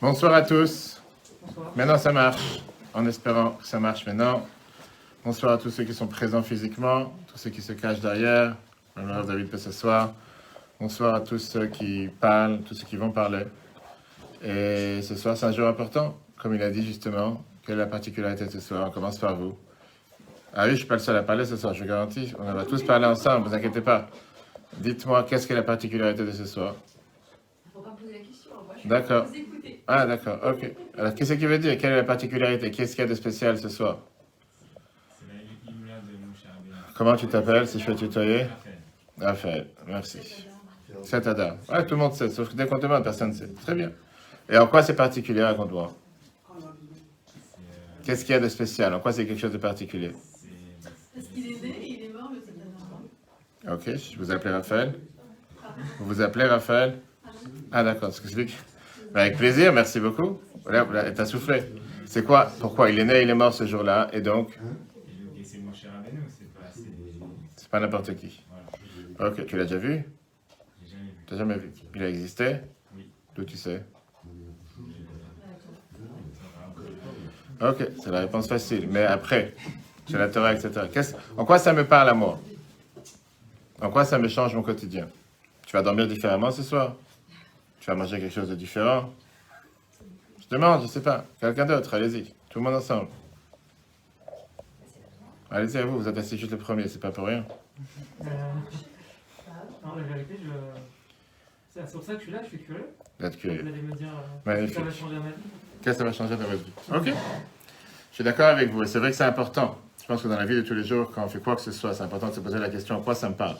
Bonsoir à tous. Bonsoir. Maintenant ça marche, en espérant que ça marche maintenant. Bonsoir à tous ceux qui sont présents physiquement, tous ceux qui se cachent derrière. Alors David peut s'asseoir. Bonsoir à tous ceux qui parlent, tous ceux qui vont parler. Et ce soir c'est un jour important, comme il a dit justement. Quelle est la particularité de ce soir? On commence par vous. Ah oui, je suis pas le seul à parler ce soir, je vous garantis. On va tous parler ensemble, vous inquiétez pas. Dites-moi, qu'est-ce qui est la particularité de ce soir Faut pas poser la question, moi je D'accord. Ah, d'accord, ok. Alors, qu'est-ce qui veut dire? Quelle est la particularité? Qu'est-ce qu'il y a de spécial ce soir? Comment tu t'appelles, si je peux tutoyer? Raphaël. Merci. C'est Adam. Ouais, tout le monde sait, sauf que dès qu'on demande, personne ne sait. Très bien. Et en quoi c'est particulier, raconte-moi Qu'est-ce qu'il y a de spécial? En quoi c'est quelque chose de particulier? Parce qu'il est né et il est mort le 7 novembre. Ok, je vous appelle Raphaël. Vous vous appelez Raphaël? Ah, d'accord, parce que c'est lui qui- Ben, Avec plaisir, merci beaucoup. Voilà, voilà, t'as soufflé. C'est quoi Pourquoi Il est né, il est mort ce jour-là, et donc et c'est Rabbeinu, c'est pas. C'est. Pas n'importe qui. Ok, tu l'as déjà vu? J'ai jamais vu. Tu jamais vu Il a existé? Oui. D'où tu sais? Ok, c'est la réponse facile. Mais après, c'est la Torah, etc. En quoi ça me parle à moi En quoi ça me change mon quotidien? Tu vas dormir différemment ce soir? Tu vas manger quelque chose de différent Je demande, je sais pas. Quelqu'un d'autre, allez-y. Tout le monde ensemble. Allez-y à vous, vous êtes assis juste le premier, c'est pas pour rien. Euh, Non, la vérité, je. C'est pour ça que je suis là, je suis curieux. Vous allez me dire euh, Magnifique. ça va changer ma vie? Qu'est-ce que ça va changer dans votre vie? Ok. Je suis d'accord avec vous. Et c'est vrai que c'est important. Je pense que dans la vie de tous les jours, quand on fait quoi que ce soit, c'est important de se poser la question en quoi ça me parle?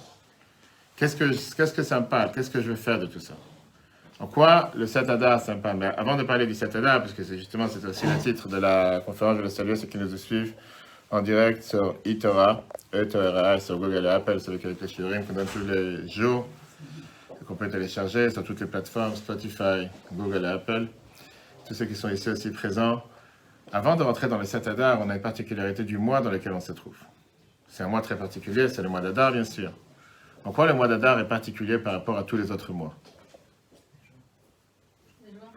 Qu'est-ce que, qu'est-ce que ça me parle? Qu'est-ce que je veux faire de tout ça? En quoi le 7 Adar, ça me parle? Mais avant de parler du 7 Adar, parce que c'est justement c'est aussi le titre de la conférence, je veux saluer ceux qui nous suivent en direct sur eTorah, e sur Google et Apple, sur lesquels les shiurim qu'on donne tous les jours, qu'on peut télécharger sur toutes les plateformes, Spotify, Google et Apple tous ceux qui sont ici aussi présents. Avant de rentrer dans le 7 Adar, on a une particularité du mois dans lequel on se trouve. C'est un mois très particulier, c'est le mois d'Adar, bien sûr. En quoi le mois d'Adar est particulier par rapport à tous les autres mois?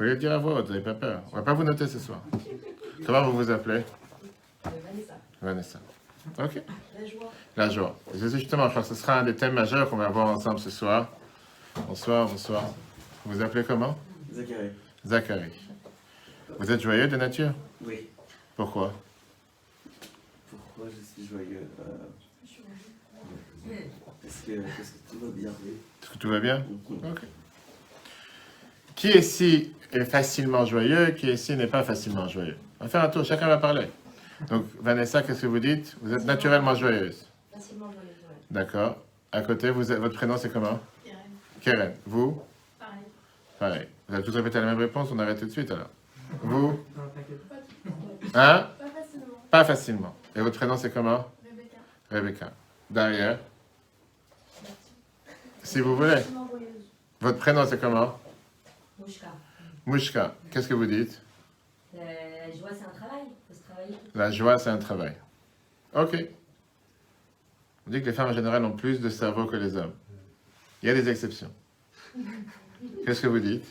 Vous pouvez le dire à voix haute, vous n'avez pas peur. On ne va pas vous noter ce soir. Comment vous vous appelez Vanessa, Vanessa. Ok. la joie. La joie. Justement, je crois que ce sera un des thèmes majeurs qu'on va voir ensemble ce soir. Bonsoir, bonsoir. Vous vous appelez comment? Zachary. Zachary. Vous êtes joyeux de nature? Oui. Pourquoi? Pourquoi je suis joyeux euh, Parce que, parce que tout va bien. Est-ce que tout va bien? Ok. Qui ici est facilement joyeux, qui ici n'est pas facilement joyeux On va faire un tour, chacun va parler. Donc, Vanessa, qu'est-ce que vous dites? Vous êtes naturellement joyeuse. Facilement joyeuse. D'accord. À côté, vous êtes- votre prénom, c'est comment? Karen, Keren. Vous? Pareil. Pareil. Vous avez tous répété la même réponse, on arrête tout de suite alors. Vous? Non, t'inquiète. Hein? Pas facilement. Pas facilement. Et votre prénom, c'est comment? Rebecca. Rebecca. Derrière? Si vous voulez. Facilement joyeuse. Votre prénom, c'est comment? Mouchka. Mouchka. Qu'est-ce que vous dites? La joie, c'est un travail. Il faut se travailler. La joie, c'est un travail. Ok. On dit que les femmes en général ont plus de cerveau que les hommes. Il y a des exceptions. Qu'est-ce que vous dites?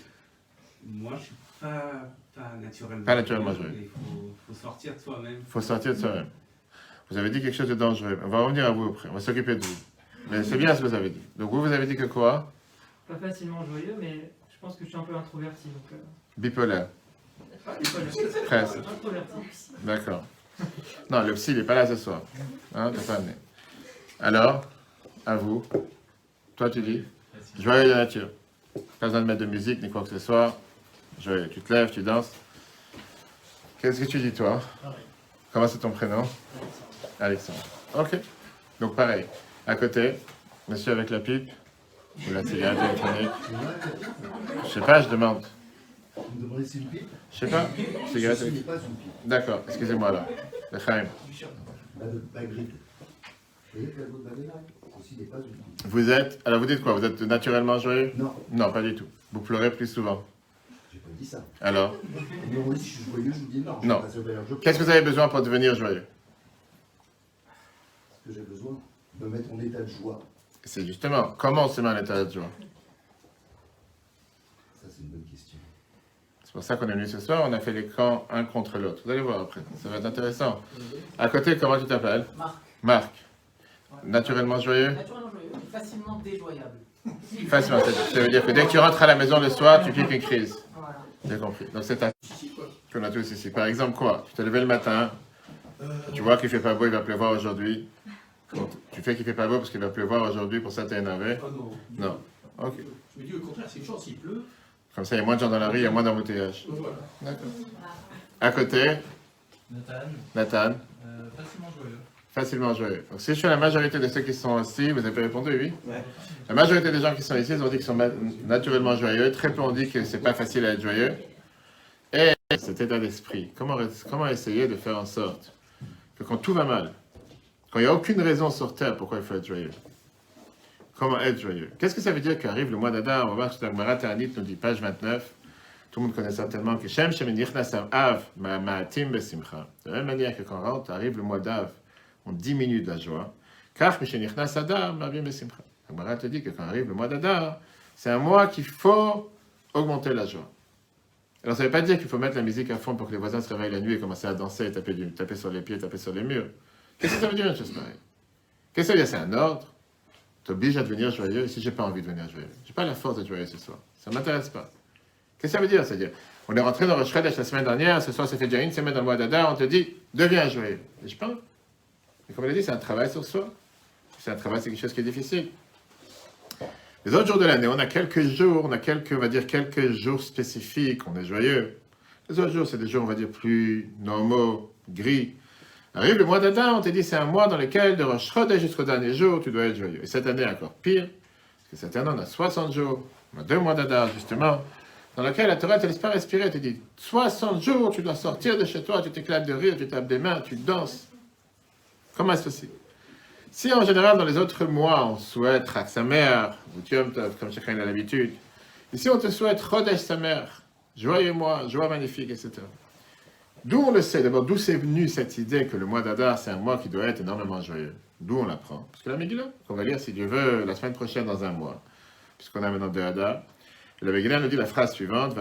Moi, je suis pas, pas naturellement. Pas naturellement joyeux. Il faut, faut sortir de soi-même. Il faut sortir de soi-même. Vous avez dit quelque chose de dangereux. On va revenir à vous après. On va s'occuper de vous. Mais c'est bien ce que vous avez dit. Donc vous, vous avez dit que quoi? Pas facilement joyeux, mais je pense que je suis un peu introverti. Donc, euh, Bipolaire. pas bipolaire. Presque. Introverti. D'accord. Non, le psy, il n'est pas là ce soir. Hein, pas amené. Alors, à vous. Toi, tu dis? Joyeux de nature. Pas besoin de mettre de musique ni quoi que ce soit. Joyeux. Tu te lèves, tu danses. Qu'est-ce que tu dis, toi? Comment c'est ton prénom? Alexandre. Ok. Donc, pareil. À côté, monsieur avec la pipe ou la cigarette électronique. Je sais pas, je demande. Vous me demandez si c'est une pipe Je sais pas. Cigarette électronique. D'accord, excusez-moi là. Le Chaim. Vous voyez que la goutte banane, ceci n'est pas une pipe. Vous êtes. Alors, vous dites quoi? Vous êtes naturellement joyeux? Non, Non, pas du tout. Vous pleurez plus souvent. j'ai pas dit ça. Alors, demandez si je suis joyeux, je vous dis non. Non. qu'est-ce que vous avez besoin pour devenir joyeux? Parce que j'ai besoin de me mettre en état de joie. C'est justement comment on se met en état de joie. Ça, c'est une bonne question. C'est pour ça qu'on est venu ce soir, on a fait les camps un contre l'autre. Vous allez voir après, ça va être intéressant. À côté, comment tu t'appelles? Marc, Marc. Naturellement joyeux? Naturellement joyeux, facilement déjoyable. Facilement, ça veut dire que dès que tu rentres à la maison le soir, tu piques une crise. Voilà. J'ai compris. Donc c'est un qu'on a tous ici. Par exemple, quoi? Tu t'es levé le matin, tu vois qu'il fait pas beau, il va pleuvoir aujourd'hui. Bon, Tu fais qu'il fait pas beau parce qu'il va pleuvoir aujourd'hui, pour ça t'es énervé Ah non. Non. Ok. Je me dis au contraire, c'est une chance, il pleut. Comme ça, il y a moins de gens dans la rue, il y a moins d'embouteillage. Voilà. D'accord. À côté, Nathan, Nathan, euh, facilement joyeux. facilement joyeux. Donc si je suis la majorité de ceux qui sont ici, vous avez répondu oui? Ouais. La majorité des gens qui sont ici, ils ont dit qu'ils sont ma- naturellement joyeux. Très peu ont dit que c'est pas facile à être joyeux. Et cet état d'esprit, comment, comment essayer de faire en sorte que quand tout va mal, quand il n'y a aucune raison sur Terre pourquoi il faut être joyeux, comment être joyeux? Qu'est-ce que ça veut dire qu'arrive le mois d'Adar On va voir que la Ta'anit nous dit, page 29. Tout le monde connaît certainement que Shem Shem Av Ma- Ma'atim Besimcha. De la même manière que quand rentre, arrive le mois d'Av, on diminue la joie. Car Nichnas Adar Ma'avim Besimcha. La Gemara te dit que quand arrive le mois d'Adar, c'est un mois qu'il faut augmenter la joie. Alors ça ne veut pas dire qu'il faut mettre la musique à fond pour que les voisins se réveillent la nuit et commencer à danser, taper sur les pieds, taper sur les murs. Qu'est-ce que ça veut dire une chose pareille Qu'est-ce que ça veut dire C'est un ordre? T'obliges à devenir joyeux si j'ai pas envie de devenir joyeux. J'ai pas la force d'être joyeux ce soir. Ça m'intéresse pas. Qu'est-ce que ça veut dire C'est-à-dire, on est rentré dans le Shredesh la semaine dernière, ce soir ça fait déjà une semaine dans le mois d'Adar, on te dit, deviens joyeux. Et je pense. Et comme on l'a dit, c'est un travail sur soi. C'est un travail, c'est quelque chose qui est difficile. Les autres jours de l'année, on a quelques jours, on a quelques, on va dire, quelques jours spécifiques, on est joyeux. Les autres jours, c'est des jours, on va dire, plus normaux, gris. Arrive le mois d'Adar, on te dit, c'est un mois dans lequel, de Rosh jusqu'au dernier jour, tu dois être joyeux. Et cette année, encore pire, parce que cette année, on a 60 jours, on a deux mois d'Adar, justement, dans lequel la Torah te laisse pas respirer, elle te dit, 60 jours, tu dois sortir de chez toi, tu t'éclates de rire, tu tapes des mains, tu danses. Comment est-ce possible? Si en général dans les autres mois on souhaite Chag Samer, ou Yom Tov, comme chacun a l'habitude, ici on te souhaite Chodesh Samer, joyeux mois, joie magnifique, etc. D'où on le sait, d'abord d'où c'est venu cette idée que le mois d'Adar c'est un mois qui doit être énormément joyeux? D'où on l'apprend? Parce que la Megillah, qu'on va lire si Dieu veut la semaine prochaine dans un mois, puisqu'on a maintenant deux Adar, et la Megillah nous dit la phrase suivante.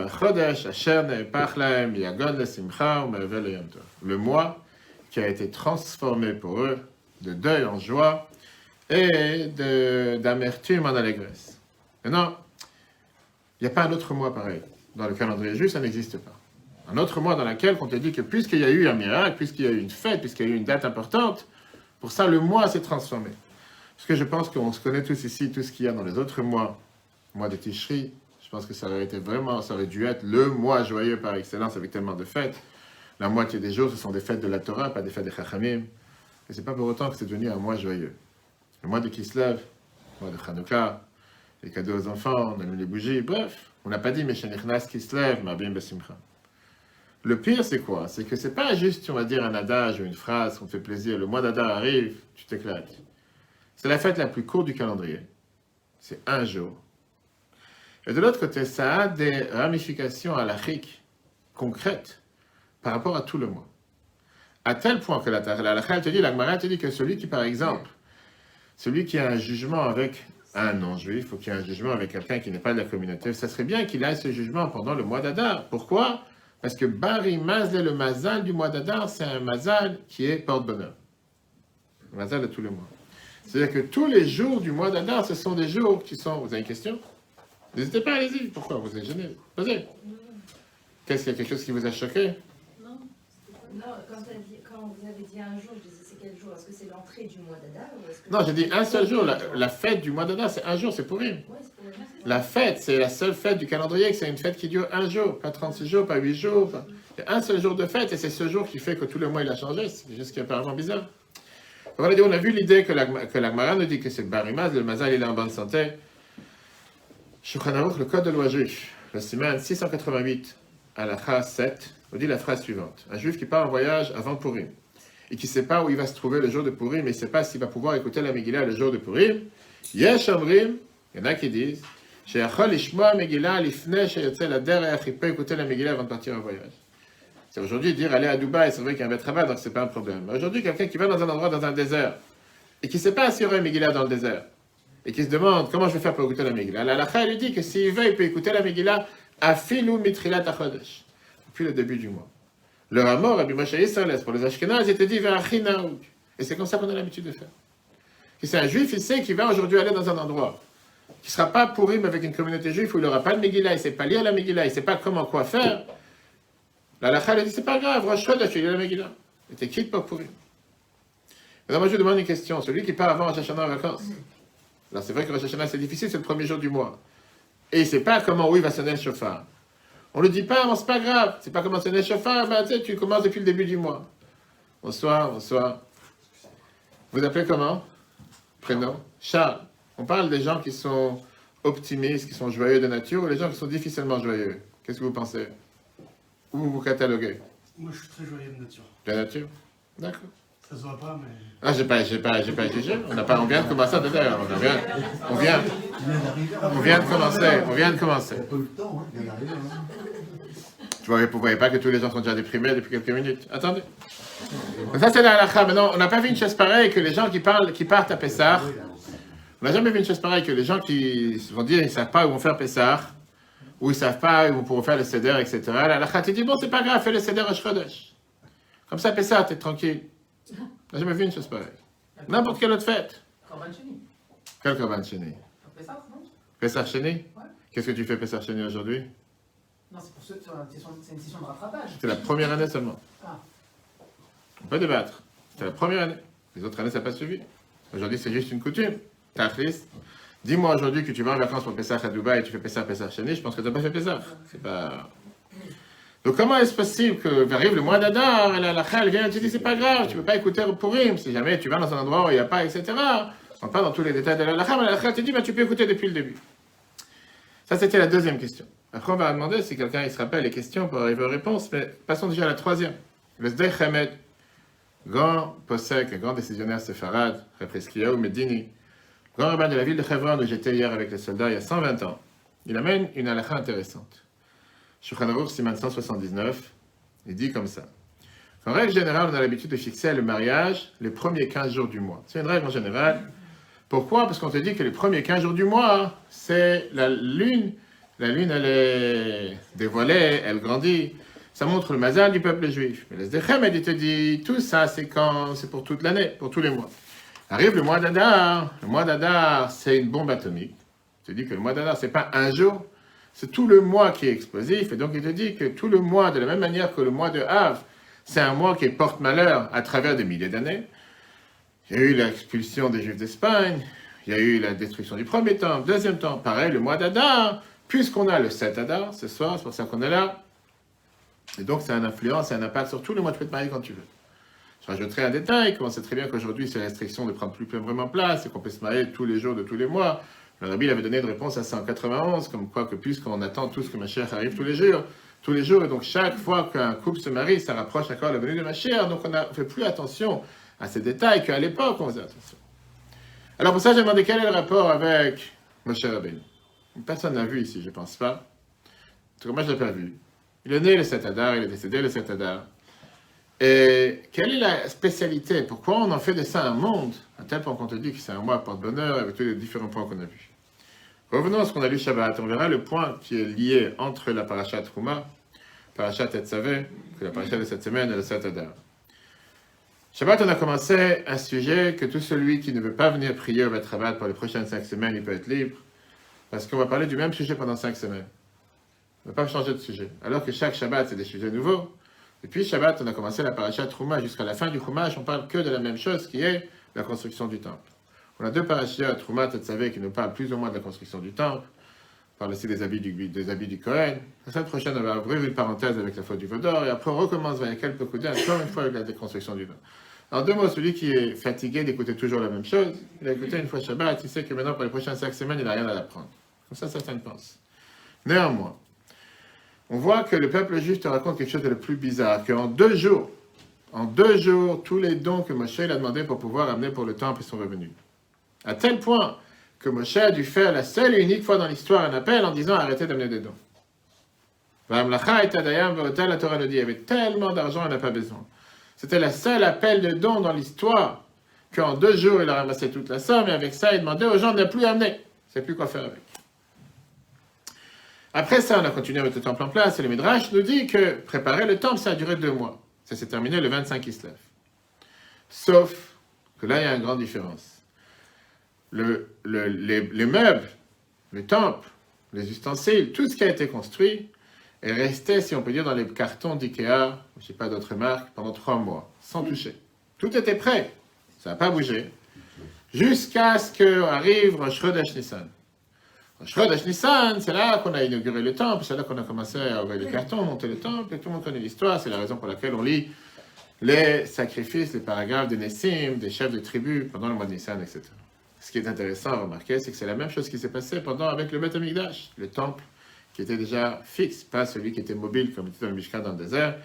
Le mois qui a été transformé pour eux de deuil en joie et de- d'amertume en allégresse. Maintenant, il n'y a pas un autre mois pareil. Dans le calendrier juif, ça n'existe pas. Un autre mois dans lequel on te dit que puisqu'il y a eu un miracle, puisqu'il y a eu une fête, puisqu'il y a eu une date importante, pour ça, le mois s'est transformé. Parce que je pense qu'on se connaît tous ici, tout ce qu'il y a dans les autres mois. Le mois de Tishri, je pense que ça aurait été vraiment, ça aurait dû être le mois joyeux par excellence avec tellement de fêtes. La moitié des jours, ce sont des fêtes de la Torah, pas des fêtes des Chachamim. Et c'est pas pour autant que c'est devenu un mois joyeux. Le mois de Kislev, le mois de Hanouka, les cadeaux aux enfants, on allume les bougies, bref, on n'a pas dit Meshanichnas Kislev, Mabim Besimcha. Le pire, c'est quoi? C'est que c'est pas juste, on va dire, un adage ou une phrase qu'on fait plaisir. Le mois d'Adar arrive, tu t'éclates. C'est la fête la plus courte du calendrier. C'est un jour. Et de l'autre côté, ça a des ramifications halachiques concrètes par rapport à tout le mois. À tel point que la te dit, la te dit que celui qui, par exemple, celui qui a un jugement avec un non-juif, ou qui a un jugement avec quelqu'un qui n'est pas de la communauté, ça serait bien qu'il ait ce jugement pendant le mois d'Adar. Pourquoi? Parce que Bari Mazle, le mazal du mois d'Adar, c'est un mazal qui est porte-bonheur. Mazal de tous les mois. C'est-à-dire que tous les jours du mois d'Adar, ce sont des jours qui sont. Vous avez une question? N'hésitez pas, allez-y. Pourquoi? Vous êtes gêné Posez. Qu'est-ce qu'il y a quelque chose qui vous a choqué? Non Non, quand, quand vous avez dit un jour, je disais c'est quel jour? Est-ce que c'est l'entrée du mois que Non, j'ai dit un seul jour. La, Ouais, la fête du mois d'Adar, c'est un jour, c'est pour rire. le La fête, c'est la seule fête du calendrier, c'est une fête qui dure un jour, pas 36 jours, pas 8 jours. pas- Il y a un seul jour de fête, et c'est ce jour qui fait que tout le mois il a changé. C'est juste qui est apparemment bizarre. On a vu l'idée que la, que la Gemara nous dit que c'est Barimaz, le Mazal il est en bonne santé. Shulchan le code de loi juif, la semaine 688, à la 7, on dit la phrase suivante. Un juif qui part en voyage avant Purim, et qui ne sait pas où il va se trouver le jour de Purim, il ne sait pas s'il va pouvoir écouter la Megillah le jour de Purim, Yesh Omrim, il y en a qui disent, il peut écouter la Megillah avant de partir en voyage. C'est aujourd'hui dire aller à Dubaï, c'est vrai qu'il y a un bête rabat, donc c'est pas un problème. Mais Aujourd'hui, quelqu'un qui va dans un endroit, dans un désert, et qui ne sait pas s'il y aura une Megillah dans le désert, et qui se demande comment je vais faire pour écouter la Megillah. La elle lui dit que s'il veut, il peut écouter la Megillah Afilu mitrilat achodesh. Le début du mois. Le Ramor, Rabbi Moshe Yisraeles, pour les Ashkenaz, était dit naouk. Et c'est comme ça qu'on a l'habitude de faire. Que c'est un juif, il sait qu'il va aujourd'hui aller dans un endroit qui ne sera pas pourri avec une communauté juive où il n'aura pas de Megillah, il ne sait pas lire la Megillah, il ne sait pas comment quoi faire. La Lacha lui dit c'est pas grave, Rosh il lit la Megillah. Il était quitte pas pourri. Maintenant, moi je demande une question. Celui qui part avant Rosh Hashanah en vacances, alors c'est vrai que Rosh Hashanah c'est difficile, c'est le premier jour du mois. Et il ne sait pas comment où il va sonner le chauffard. On ne le dit pas, c'est pas grave, c'est pas comment sonner le chauffard, ben, tu sais, tu commences depuis le début du mois. Bonsoir, bonsoir. Vous appelez comment? Prénom? Charles. On parle des gens qui sont optimistes, qui sont joyeux de nature, ou les gens qui sont difficilement joyeux. Qu'est-ce que vous pensez? Où vous vous cataloguez? Moi, je suis très joyeux de nature. De la nature? D'accord. Ça se voit pas, mais. Ah, j'ai pas, j'ai pas, j'ai pas jugé. On n'a pas, on vient de commencer d'ailleurs. On vient, on vient, on vient de commencer. On vient de commencer. Il n'y a pas eu le temps, hein. Hein. Tu voyez, vous voyez pas que tous les gens sont déjà déprimés depuis quelques minutes. Attendez. Ça, c'est la halakha. Maintenant, on n'a pas vu une chose pareille que les gens qui parlent, qui partent à Pessah. On n'a jamais vu une chose pareille que les gens qui vont dire ils ne savent pas où vont faire Pessah, ou ils ne savent pas où vont faire le Seder, etc. La halakha te dit bon, c'est pas grave, fais le Seder à Shchodesh. Comme ça, Pessah, t'es tranquille. N'a jamais vu une chose pareille. N'importe quelle autre fête. Corban Sheni. Quel Korban Sheni Après ça, non? Pessah Ouais. Qu'est-ce que tu fais Pessah Sheni aujourd'hui? Non, c'est pour ceux, c'est une session- c'est une session de rattrapage. C'est la première année seulement. Ah. On peut débattre. C'est la première année. Les autres années, ça n'a pas suivi. Aujourd'hui, c'est juste une coutume. T'as triste. Dis-moi aujourd'hui que tu vas en vacances pour Pessah à Dubaï et tu fais Pessah, Pessah Sheni, je pense que tu n'as pas fait Pessah. C'est pas... Donc comment est-ce possible que arrive le mois d'Adar, et la lacha, elle vient et tu dis c'est pas grave, tu peux pas écouter Purim, si jamais tu vas dans un endroit où il n'y a pas, etc. On parle dans tous les détails de la lacha, mais la lacha te dit, bah, tu peux écouter depuis le début. Ça, c'était la deuxième question. Après, on va demander si quelqu'un il se rappelle les questions pour arriver aux réponses, mais passons déjà à la troisième. Le Zdei grand posek, un grand décisionnaire séfarade, Represkiyahu Medini, grand rabbin de la ville de Hebron où j'étais hier avec les soldats il y a 120 ans. Il amène une halakha intéressante. Shulchan Siman 179, il dit comme ça. En règle générale, on a l'habitude de fixer le mariage les premiers 15 jours du mois. C'est une règle en général. Pourquoi? Parce qu'on te dit que les premiers 15 jours du mois, c'est la lune. La lune, elle est dévoilée, elle grandit. Ça montre le mazal du peuple juif. Mais le Zdechem, il te dit, tout ça, c'est quand, c'est pour toute l'année, pour tous les mois. Arrive le mois d'Adar. Le mois d'Adar, c'est une bombe atomique. Te dit que le mois d'Adar, c'est pas un jour, c'est tout le mois qui est explosif. Et donc, il te dit que tout le mois, de la même manière que le mois de Havre, c'est un mois qui porte malheur à travers des milliers d'années. Il y a eu l'expulsion des Juifs d'Espagne, il y a eu la destruction du premier temple, deuxième temple, pareil, le mois d'Adar, puisqu'on a le 7 Adar ce soir, c'est pour ça qu'on est là. Et donc, c'est un influence, c'est un impact sur tout le mois, tu peux te marier quand tu veux. Je rajouterai un détail, comme on sait très bien qu'aujourd'hui, ces restrictions ne prennent plus vraiment place et qu'on peut se marier tous les jours de tous les mois. Le rabbi avait donné une réponse à 191, comme quoi que puisqu'on attend tous que ma chère arrive tous les jours, tous les jours, et donc chaque fois qu'un couple se marie, ça rapproche encore la venue de ma chère, donc on ne fait plus attention à ces détails qu'à l'époque on faisait attention. Alors pour ça, j'ai demandé quel est le rapport avec Moshe Rabbeinu. Personne n'a vu ici, je pense pas. En tout cas, moi je l'ai pas vu. Il est né le 7 Adar, il est décédé le 7 Adar. Et quelle est la spécialité? Pourquoi on en fait de ça un monde? À tel point qu'on te dit que c'est un mois porte-bonheur avec tous les différents points qu'on a vus. Revenons à ce qu'on a lu Shabbat. On verra le point qui est lié entre la parashat Trouma, parashat Etzavé, que la parashat de cette semaine et le 7 Adar. Shabbat, on a commencé un sujet que tout celui qui ne veut pas venir prier au Bet Shabbat pour les prochaines cinq semaines, il peut être libre, parce qu'on va parler du même sujet pendant cinq semaines. On ne va pas changer de sujet. Alors que chaque Shabbat, c'est des sujets nouveaux. Depuis Shabbat, on a commencé la parashat Trouma jusqu'à la fin du Chumash, on parle que de la même chose qui est la construction du temple. On a deux parachiotes, Trouma et Tzavé, qui nous parlent plus ou moins de la construction du temple. Parle aussi des habits du, des habits du Kohen. La semaine prochaine, on va ouvrir une parenthèse avec la faute du Vaudor, et après on recommence vers quelques coups encore une fois avec la déconstruction du temple. En deux mots, celui qui est fatigué d'écouter toujours la même chose, il a écouté une fois Shabbat, il sait que maintenant pour les prochaines cinq semaines, il n'a rien à apprendre. Comme ça, certains pensent. Néanmoins, on voit que le peuple juif te raconte quelque chose de le plus bizarre, qu'en deux jours, en deux jours, tous les dons que Moshe a demandé pour pouvoir amener pour le temple sont revenus. À tel point que Moshe a dû faire la seule et unique fois dans l'histoire un appel en disant arrêtez d'amener des dons. La Torah nous dit, il y avait tellement d'argent, on n'a pas besoin. C'était la seule appel de dons dans l'histoire qu'en deux jours, il a ramassé toute la somme et avec ça, il demandait aux gens de ne plus amener. Sait plus quoi faire avec. Après ça, on a continué avec le temple en place et le Midrash nous dit que préparer le temple, ça a duré deux mois. Ça s'est terminé le 25 Kislev. Sauf que là, il y a une grande différence. Le, le- les, les meubles, le temple, les ustensiles, tout ce qui a été construit est resté, si on peut dire, dans les cartons d'IKEA, je ne sais pas d'autres marques, pendant trois mois, sans toucher. Tout était prêt. Ça n'a pas bougé. Jusqu'à ce qu'arrive Rosh Chodesh Nissan. Rosh Chodesh Nissan, c'est là qu'on a inauguré le temple, c'est là qu'on a commencé à ouvrir les cartons, monter le temple, et tout le monde connaît l'histoire, c'est la raison pour laquelle on lit les sacrifices, les paragraphes de Nessim, des chefs de tribus pendant le mois de Nissan, etc. Ce qui est intéressant à remarquer, c'est que c'est la même chose qui s'est passé pendant avec le Beth Amikdash, le temple qui était déjà fixe, pas celui qui était mobile comme était dans le Mishkan dans le désert.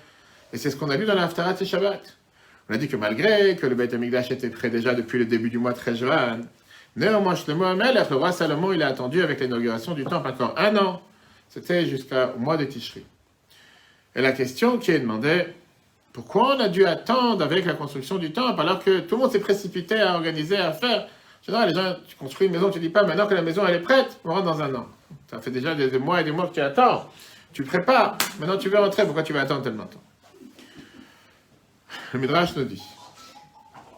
Et c'est ce qu'on a vu dans l'Aftarat et Shabbat. On a dit que malgré que le Beth Amikdash était prêt déjà depuis le début du mois de Tréjoan, néanmoins, Shlomo Amelech, le roi Salomon, il a attendu avec l'inauguration du temple encore un an. C'était jusqu'au mois de Tishri. Et la question qui est demandée, pourquoi on a dû attendre avec la construction du temple alors que tout le monde s'est précipité à organiser, à faire Les gens, tu construis une maison, tu dis pas maintenant que la maison elle est prête, on rentre dans un an. Ça fait déjà des, des mois et des mois que tu attends. Tu prépares. Maintenant tu veux rentrer, pourquoi tu vas attendre tellement de temps? Le Midrash nous dit.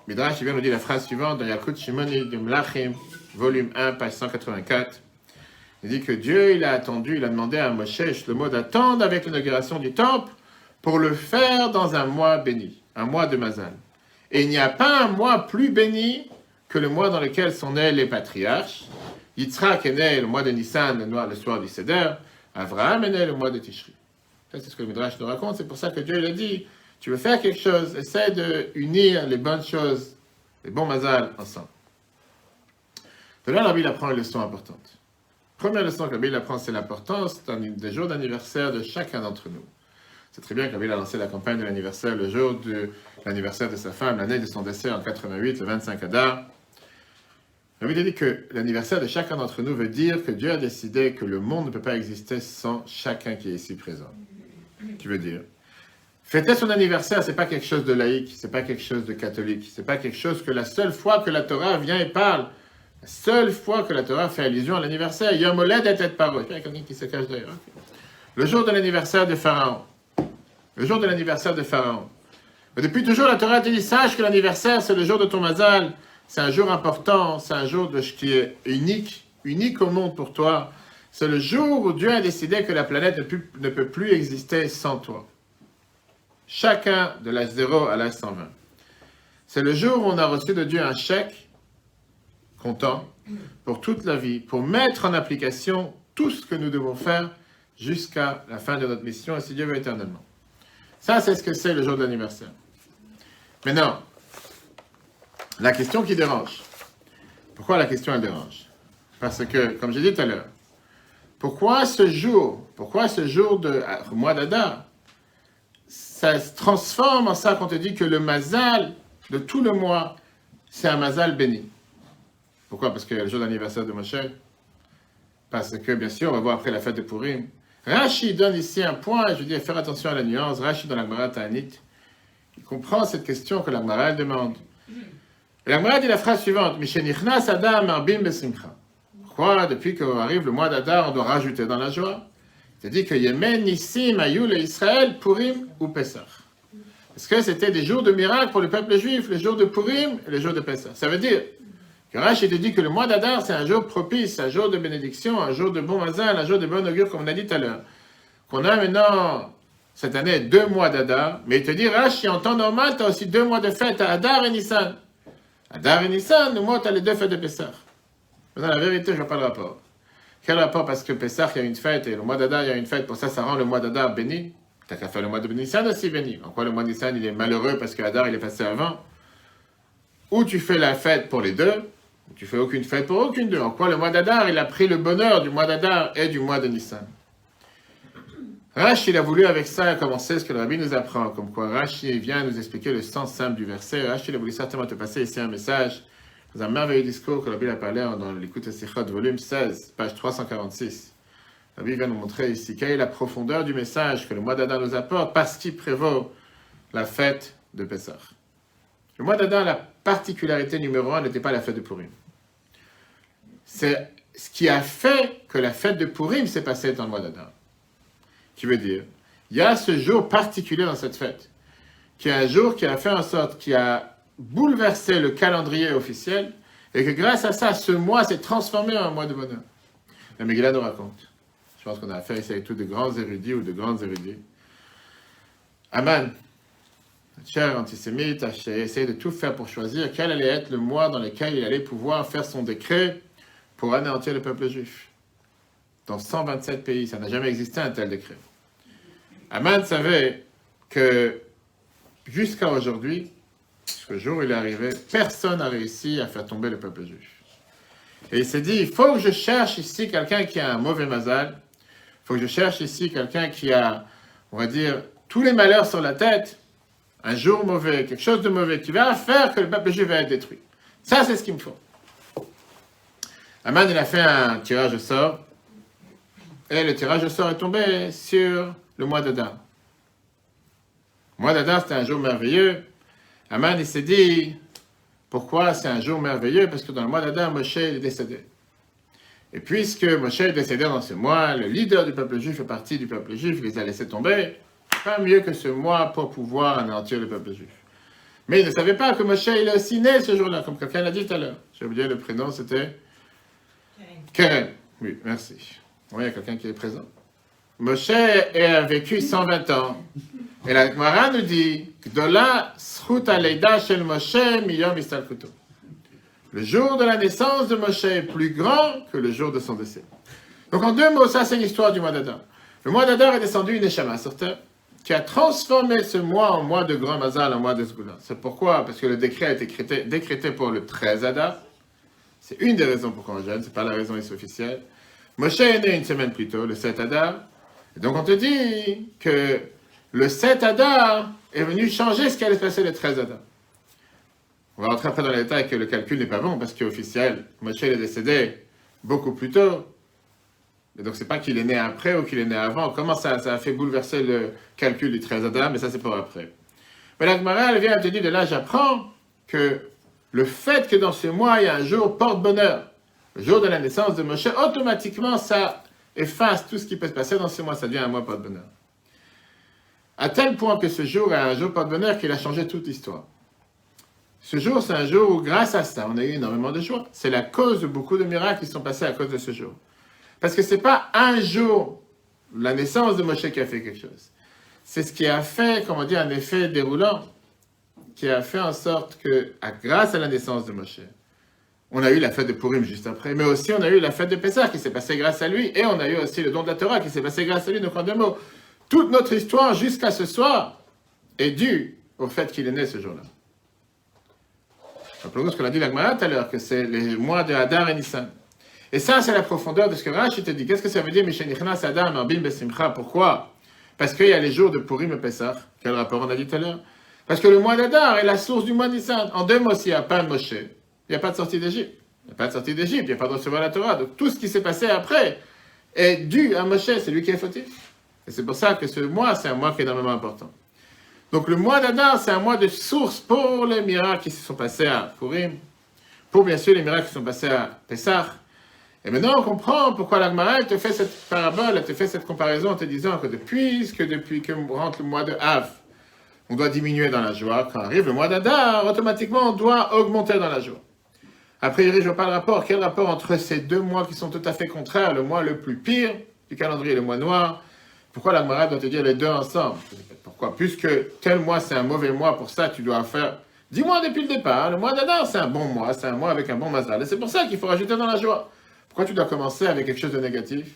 Le Midrash, il vient nous dire la phrase suivante dans Yakut Shimoni de Mlachim, volume 1, page 184. Il dit que Dieu, il a attendu, il a demandé à Moshe le mot d'attendre avec l'inauguration du temple pour le faire dans un mois béni, un mois de Mazal. Et il n'y a pas un mois plus béni que le mois dans lequel sont nés les patriarches. Yitzhak est né le mois de Nissan, le, soir du Seder. Abraham est né le mois de Tishri. C'est ce que le Midrash nous raconte. C'est pour ça que Dieu il a dit tu veux faire quelque chose, essaie de unir les bonnes choses, les bons mazal ensemble. De là, la Bible apprend une leçon importante. Première leçon que la Bible apprend, c'est l'importance des jours d'anniversaire de chacun d'entre nous. C'est très bien que la Bible a lancé la campagne de l'anniversaire le jour de l'anniversaire de sa femme, l'année de son décès en 88, le 25 Adar. Bible dit que l'anniversaire de chacun d'entre nous veut dire que Dieu a décidé que le monde ne peut pas exister sans chacun qui est ici présent. Tu veux dire Fêter son anniversaire, c'est pas quelque chose de laïque, c'est pas quelque chose de catholique, c'est pas quelque chose que la seule fois que la Torah vient et parle, la seule fois que la Torah fait allusion à l'anniversaire, Yom Oled et tête parole. Il y a quelqu'un qui se cache d'ailleurs. Le jour de l'anniversaire de Pharaon. Le jour de l'anniversaire de Pharaon. Depuis toujours, la Torah te dit sache que l'anniversaire, c'est le jour de ton mazal. C'est un jour important, c'est un jour de, qui est unique, unique au monde pour toi. C'est le jour où Dieu a décidé que la planète ne peut plus exister sans toi. Chacun de l'âge 0 à l'âge 120. C'est le jour où on a reçu de Dieu un chèque comptant pour toute la vie, pour mettre en application tout ce que nous devons faire jusqu'à la fin de notre mission, et si Dieu veut éternellement. Ça, c'est ce que c'est le jour de l'anniversaire. Maintenant, la question qui dérange. Pourquoi la question elle dérange? Parce que, comme j'ai dit tout à l'heure, pourquoi ce jour, pourquoi ce jour de ah, mois d'Adar, ça se transforme en ça qu'on te dit que le mazal de tout le mois, c'est un mazal béni? Pourquoi? Parce que le jour d'anniversaire de Moshe. Parce que, bien sûr, on va voir après la fête de Purim. Rashi donne ici un point, je dis faire attention à la nuance. Rashi dans la Gemara Ta'anit, il comprend cette question que la Gemara demande. Et la Gemara dit la phrase suivante Mishenichnas Adam Arbim Besimcha. Pourquoi, depuis qu'arrive le mois d'Adar, on doit rajouter dans la joie Il dit que Yemen, Nissim, Ayoul et Israël, Purim ou Pessah. Est-ce que c'était des jours de miracle pour le peuple juif, les jours de Purim et les jours de Pessah Ça veut dire que Rachid te dit que le mois d'Adar, c'est un jour propice, un jour de bénédiction, un jour de bon mazal, un jour de bon augure, comme on a dit tout à l'heure. Qu'on a maintenant, cette année, deux mois d'Adar, mais il te dit, Rachid, en temps normal, tu as aussi deux mois de fête à Adar et Nissan. Adar et Nissan, nous, as les deux fêtes de Pessah. Maintenant, la vérité, je vois pas le rapport. Quel rapport? Parce que Pessah, il y a une fête, et le mois d'Adar, il y a une fête, pour ça, ça rend le mois d'Adar béni. T'as qu'à faire le mois de Nissan aussi béni. En quoi le mois de Nissan, il est malheureux parce que Adar, il est passé avant? Ou tu fais la fête pour les deux, ou tu fais aucune fête pour aucune d'eux. En quoi le mois d'Adar, il a pris le bonheur du mois d'Adar et du mois de Nissan? Rashi, a voulu avec ça commencer ce que le rabbi nous apprend, comme quoi Rashi vient nous expliquer le sens simple du verset. Rashi, a voulu certainement te passer ici un message dans un merveilleux discours que le rabbi a parlé dans l'écoute Sichot, volume 16, page 346. Le rabbi vient nous montrer ici quelle est la profondeur du message que le mois d'Adar nous apporte parce qu'il prévaut la fête de Pessah. Le mois d'Adar, la particularité numéro un n'était pas la fête de Purim. C'est ce qui a fait que la fête de Purim s'est passée dans le mois d'Adar. Qui veut dire, il y a ce jour particulier dans cette fête, qui est un jour qui a fait en sorte, qui a bouleversé le calendrier officiel, et que grâce à ça, ce mois s'est transformé en un mois de bonheur. La Megillah nous raconte. Je pense qu'on a affaire ici avec tous de grands érudits ou de grandes érudits. Aman, cher antisémite, a essayé de tout faire pour choisir quel allait être le mois dans lequel il allait pouvoir faire son décret pour anéantir le peuple juif. Dans 127 pays, ça n'a jamais existé un tel décret. Aman savait que jusqu'à aujourd'hui, jusqu'au jour où il est arrivé, personne n'a réussi à faire tomber le peuple juif. Et il s'est dit, il faut que je cherche ici quelqu'un qui a un mauvais mazal, il faut que je cherche ici quelqu'un qui a, on va dire, tous les malheurs sur la tête, un jour mauvais, quelque chose de mauvais, qui va faire que le peuple juif va être détruit. Ça, c'est ce qu'il me faut. Aman, il a fait un tirage au sort, et le tirage au sort est tombé sur le mois d'Adar. Le mois d'Adar, c'était un jour merveilleux. Aman, il s'est dit, pourquoi c'est un jour merveilleux? Parce que dans le mois d'Adar, Moshe est décédé. Et puisque Moshe est décédé dans ce mois, le leader du peuple juif fait partie du peuple juif, il les a laissés tomber. Pas mieux que ce mois pour pouvoir anéantir le peuple juif. Mais il ne savait pas que Moshe il est aussi né ce jour-là, comme quelqu'un l'a dit tout à l'heure. J'ai oublié le prénom, c'était Keren. Oui, merci. Oui, il y a quelqu'un qui est présent. Moshe a vécu 120 ans. Et la Gemara nous dit. Le jour de la naissance de Moshe est plus grand que le jour de son décès. Donc en deux mots, ça c'est l'histoire du mois d'Adar. Le mois d'Adar est descendu une Neshama sur terre qui a transformé ce mois en mois de grand Mazal, en mois de Sgoula. C'est pourquoi Parce que le décret a été décrété, pour le 13 Adar. C'est une des raisons pourquoi on jeûne, c'est pas la raison ici officielle. Moshe est né une semaine plus tôt, le 7 Adar. Donc on te dit que le 7 Adar est venu changer ce qui allait se passer le 13 Adar. On va rentrer après dans les détails que le calcul n'est pas bon parce qu'officiel, Moshe est décédé beaucoup plus tôt. Et donc c'est pas qu'il est né après ou qu'il est né avant. Comment ça, a fait bouleverser le calcul du 13 Adar, mais ça c'est pour après. Mais la Gemara, vient te dire de là, j'apprends que le fait que dans ce mois, il y a un jour porte-bonheur, le jour de la naissance de Moshe, automatiquement ça efface tout ce qui peut se passer dans ce mois, ça devient un mois porte-bonheur. À tel point que ce jour est un jour porte-bonheur qu'il a changé toute l'histoire. Ce jour, c'est un jour où, grâce à ça, on a eu énormément de joie. C'est la cause de beaucoup de miracles qui sont passés à cause de ce jour. Parce que c'est pas un jour, la naissance de Moshe qui a fait quelque chose. C'est ce qui a fait, comment dire, un effet déroulant, qui a fait en sorte que, grâce à la naissance de Moshe, on a eu la fête de Purim juste après, mais aussi on a eu la fête de Pessah qui s'est passée grâce à lui, et on a eu aussi le don de la Torah qui s'est passé grâce à lui. Donc en deux mots, toute notre histoire jusqu'à ce soir est due au fait qu'il est né ce jour-là. Rappelons-nous ce qu'on a dit la Gemara tout à l'heure, que c'est les mois de Hadar et Nissan. Et ça, c'est la profondeur de ce que Rashi te dit. Qu'est-ce que ça veut dire, Mishenichnas Adam Arbim Besimcha? Pourquoi? Parce qu'il y a les jours de Purim et Pessah. Quel rapport on a dit tout à l'heure? Parce que le mois d'Adar est la source du mois Nissan. En deux mots, s'il n'y a pas de Moshe, il n'y a pas de sortie d'Égypte. Il n'y a pas de sortie d'Égypte, il n'y a pas de recevoir la Torah. Donc tout ce qui s'est passé après est dû à Moshe, c'est lui qui est fautif. Et c'est pour ça que ce mois, c'est un mois qui est énormément important. Donc le mois d'Adar, c'est un mois de source pour les miracles qui se sont passés à Purim, pour bien sûr les miracles qui sont passés à Pessah. Et maintenant, on comprend pourquoi l'Agmara, te fait cette parabole, elle te fait cette comparaison en te disant que depuis que, depuis que rentre le mois de Av, on doit diminuer dans la joie. Quand arrive le mois d'Adar, automatiquement, on doit augmenter dans la joie. A priori, je vois pas le rapport. Quel rapport entre ces deux mois qui sont tout à fait contraires, le mois le plus pire du calendrier, le mois noir? Pourquoi l'Agmara doit te dire les deux ensemble? Pourquoi? Puisque tel mois c'est un mauvais mois, pour ça tu dois faire. Dis-moi depuis le départ, le mois d'Adar c'est un bon mois, c'est un mois avec un bon mazal. Et c'est pour ça qu'il faut rajouter dans la joie. Pourquoi tu dois commencer avec quelque chose de négatif?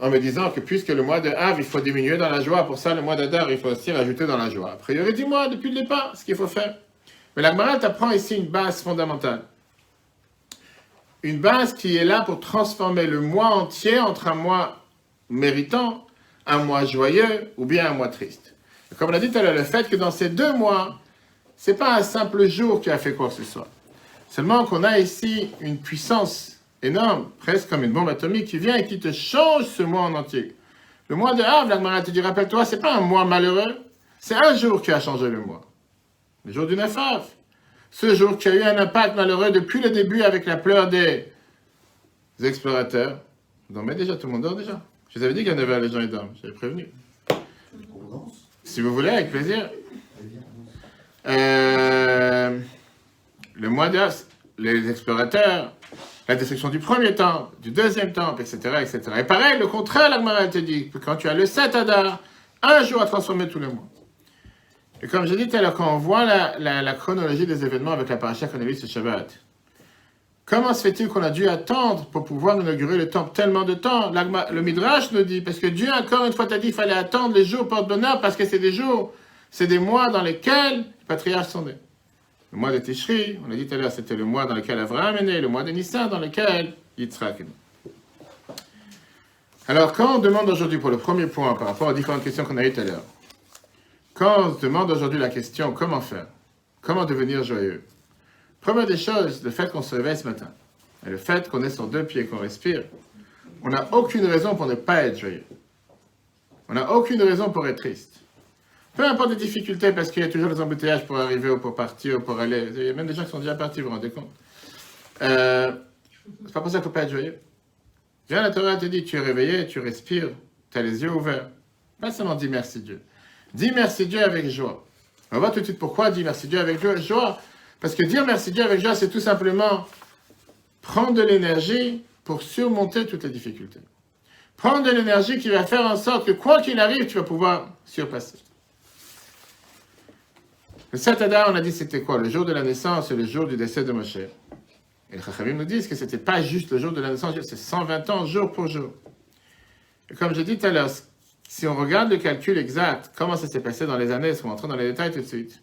En me disant que puisque le mois de Av, il faut diminuer dans la joie, pour ça le mois d'Adar, il faut aussi rajouter dans la joie. A priori, dis-moi depuis le départ ce qu'il faut faire. Mais l'Agmara t'apprend ici une base fondamentale. Une base qui est là pour transformer le mois entier entre un mois méritant, un mois joyeux ou bien un mois triste. Comme on l'a dit tout le fait que dans ces deux mois, c'est pas un simple jour qui a fait quoi que ce soit. Seulement qu'on a ici une puissance énorme, presque comme une bombe atomique, qui vient et qui te change ce mois en entier. Le mois de Havre, l'Agmara te dit, rappelle-toi, c'est pas un mois malheureux, c'est un jour qui a changé le mois. Le jour du 9 Av. Ce jour qui a eu un impact malheureux depuis le début avec la pleure des explorateurs, vous dormez déjà, tout le monde dort déjà. Je vous avais dit qu'à 9h, les gens ils dorment, j'avais prévenu. Si vous voulez, avec plaisir. Euh, le mois de les explorateurs, la destruction du premier temple, du deuxième temple, etc., etc. Et pareil, le contraire, la te dit que quand tu as le 7 Adar, un jour à transformer tous les mois. Et comme j'ai dit tout à l'heure, quand on voit la, chronologie des événements avec la paracha qu'on a vue ce Shabbat, comment se fait-il qu'on a dû attendre pour pouvoir inaugurer le temple tellement de temps? Le Midrash nous dit, parce que Dieu, encore une fois, t'a dit qu'il fallait attendre les jours porte-bonheur, parce que c'est des jours, c'est des mois dans lesquels les patriarches sont nés. Le mois de Tishri, on a dit tout à l'heure, c'était le mois dans lequel Abraham est né, le mois de Nissan dans lequel Yitzhak est né. Alors, quand on demande aujourd'hui, pour le premier point, par rapport aux différentes questions qu'on a eues tout à l'heure, quand on se demande aujourd'hui la question comment faire, comment devenir joyeux, première des choses, le fait qu'on se réveille ce matin, et le fait qu'on est sur deux pieds, qu'on respire, on n'a aucune raison pour ne pas être joyeux. On n'a aucune raison pour être triste. Peu importe les difficultés, parce qu'il y a toujours des embouteillages pour arriver ou pour partir ou pour aller. Il y a même des gens qui sont déjà partis, vous vous rendez compte. Euh, c'est pas pour ça qu'il ne faut pas être joyeux. Viens, la Torah te dit, tu es réveillé, tu respires, tu as les yeux ouverts. Pas seulement dis merci Dieu. Dis merci Dieu avec joie. On va voir tout de suite pourquoi dis merci Dieu avec joie-. Parce que dire merci Dieu avec joie, c'est tout simplement prendre de l'énergie pour surmonter toutes les difficultés. Prendre de l'énergie qui va faire en sorte que quoi qu'il arrive, tu vas pouvoir surpasser. Le 7 Adar, on a dit c'était quoi? Le jour de la naissance et le jour du décès de Moshe. Et les Chachamim nous disent que c'était pas juste le jour de la naissance, c'est 120 ans jour pour jour. Et comme j'ai dit tout à l'heure, si on regarde le calcul exact, comment ça s'est passé dans les années, on va entrer dans les détails tout de suite,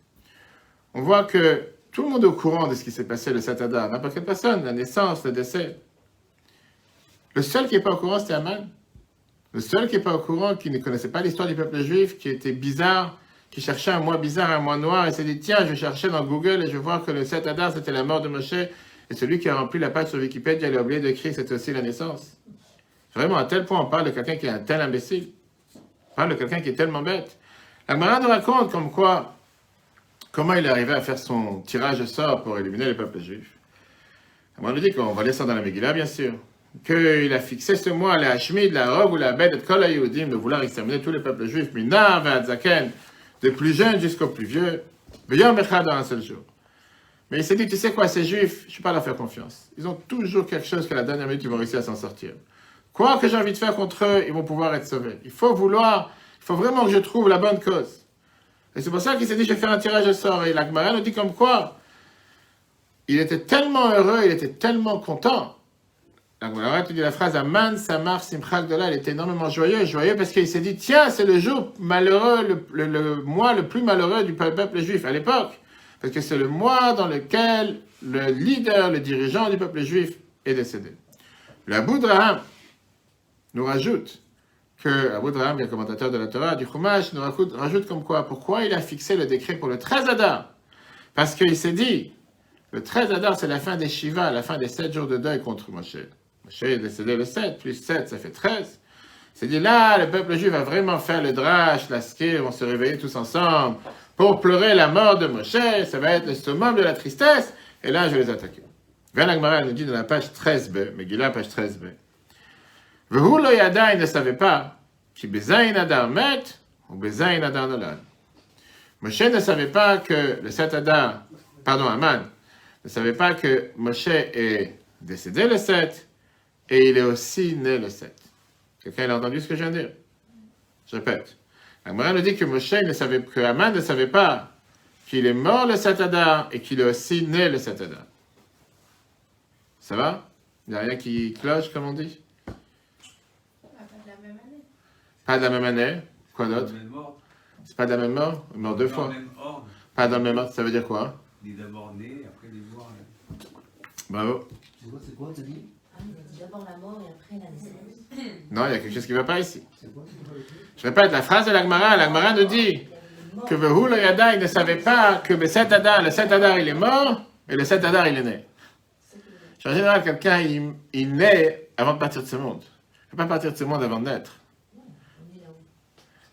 on voit que tout le monde est au courant de ce qui s'est passé le 7 Adar, n'importe quelle personne, la naissance, le décès. Le seul qui n'est pas au courant, c'était Aman. Le seul qui n'est pas au courant, qui ne connaissait pas l'histoire du peuple juif, qui était bizarre, qui cherchait un mois bizarre, un mois noir, et s'est dit, tiens, je chercher dans Google et je voir que le 7 Adar, c'était la mort de Moshe, et celui qui a rempli la page sur Wikipédia, il a oublié d'écrire, c'était aussi la naissance. Vraiment, à tel point, on parle de quelqu'un qui est un tel imbécile. Parle de quelqu'un qui est tellement bête. La Gemara nous raconte comme quoi, comment il est arrivé à faire son tirage de sort pour éliminer le peuple juif. La Gemara nous dit qu'on va lire ça dans la Megillah, bien sûr. Qu'il a fixé ce mois, la Hashmid, la Rogue ou la Bête de de vouloir exterminer tous les peuples juifs, Minar, Zaken, de plus jeunes jusqu'aux plus vieux, dans un seul jour. Mais il s'est dit, tu sais quoi, ces juifs, je ne peux pas leur faire confiance. Ils ont toujours quelque chose qu'à la dernière minute, ils vont réussir à s'en sortir. Quoi que j'ai envie de faire contre eux, ils vont pouvoir être sauvés. Il faut vouloir, il faut vraiment que je trouve la bonne cause. Et c'est pour ça qu'il s'est dit, je vais faire un tirage au sort. Et l'Agmara nous dit comme quoi, il était tellement heureux, il était tellement content. L'Agmara te dit la phrase, Aman Samar Simchak Dola, il était énormément joyeux, joyeux parce qu'il s'est dit, tiens, c'est le jour malheureux, le, le- mois le plus malheureux du peuple juif à l'époque. Parce que c'est le mois dans lequel le leader, le dirigeant du peuple juif est décédé. Le Boudraham nous rajoute que Abu Draham, le commentateur de la Torah, du Chumash, nous rajoute, rajoute comme quoi, pourquoi il a fixé le décret pour le 13 Adar? Parce qu'il s'est dit, le 13 Adar, c'est la fin des Shiva, la fin des 7 jours de deuil contre Moshe. Moshe est décédé le 7, plus 7, ça fait 13. Il s'est dit, là, le peuple juif va vraiment faire le drash, la skir, on se réveiller tous ensemble pour pleurer la mort de Moshe, ça va être le summum de la tristesse, et là, je vais les attaquer. Vers nous dit dans la page 13b, Megillah, page 13b. Vehu lo yada, il ne savait pas, qui bezayin adar met, ou bezayin adar nolad. Moshe ne savait pas que le 7 Adar, pardon, Aman, ne savait pas que Moshe est décédé le 7, et il est aussi né le 7. Quelqu'un a entendu ce que je viens de dire Je répète. La nous dit que Moshe ne savait, que Aman ne savait pas qu'il est mort le 7 Adar et qu'il est aussi né le 7 Adar. Ça va Il n'y a rien qui cloche, comme on dit Pas de la même année. Quoi d'autre? C'est pas de la même mort? Il est mort deux fois. le même ordre. Pas dans le même ordre, ça veut dire quoi? Il est d'abord né, après les voir. Bravo. C'est quoi, c'est quoi, t'as dit? Ah, il a dit d'abord la mort et après la naissance. Non, il y a quelque chose qui ne va pas ici. Je répète, la phrase de l'Agmara, l'Agmara nous dit que Vehu le Yada, il ne savait pas que le 7 Adar, le 7 Adar, il est mort, et le 7 Adar, il est né. En général, quelqu'un, il, il naît avant de partir de ce monde. Il ne peut pas partir de ce monde avant de naître.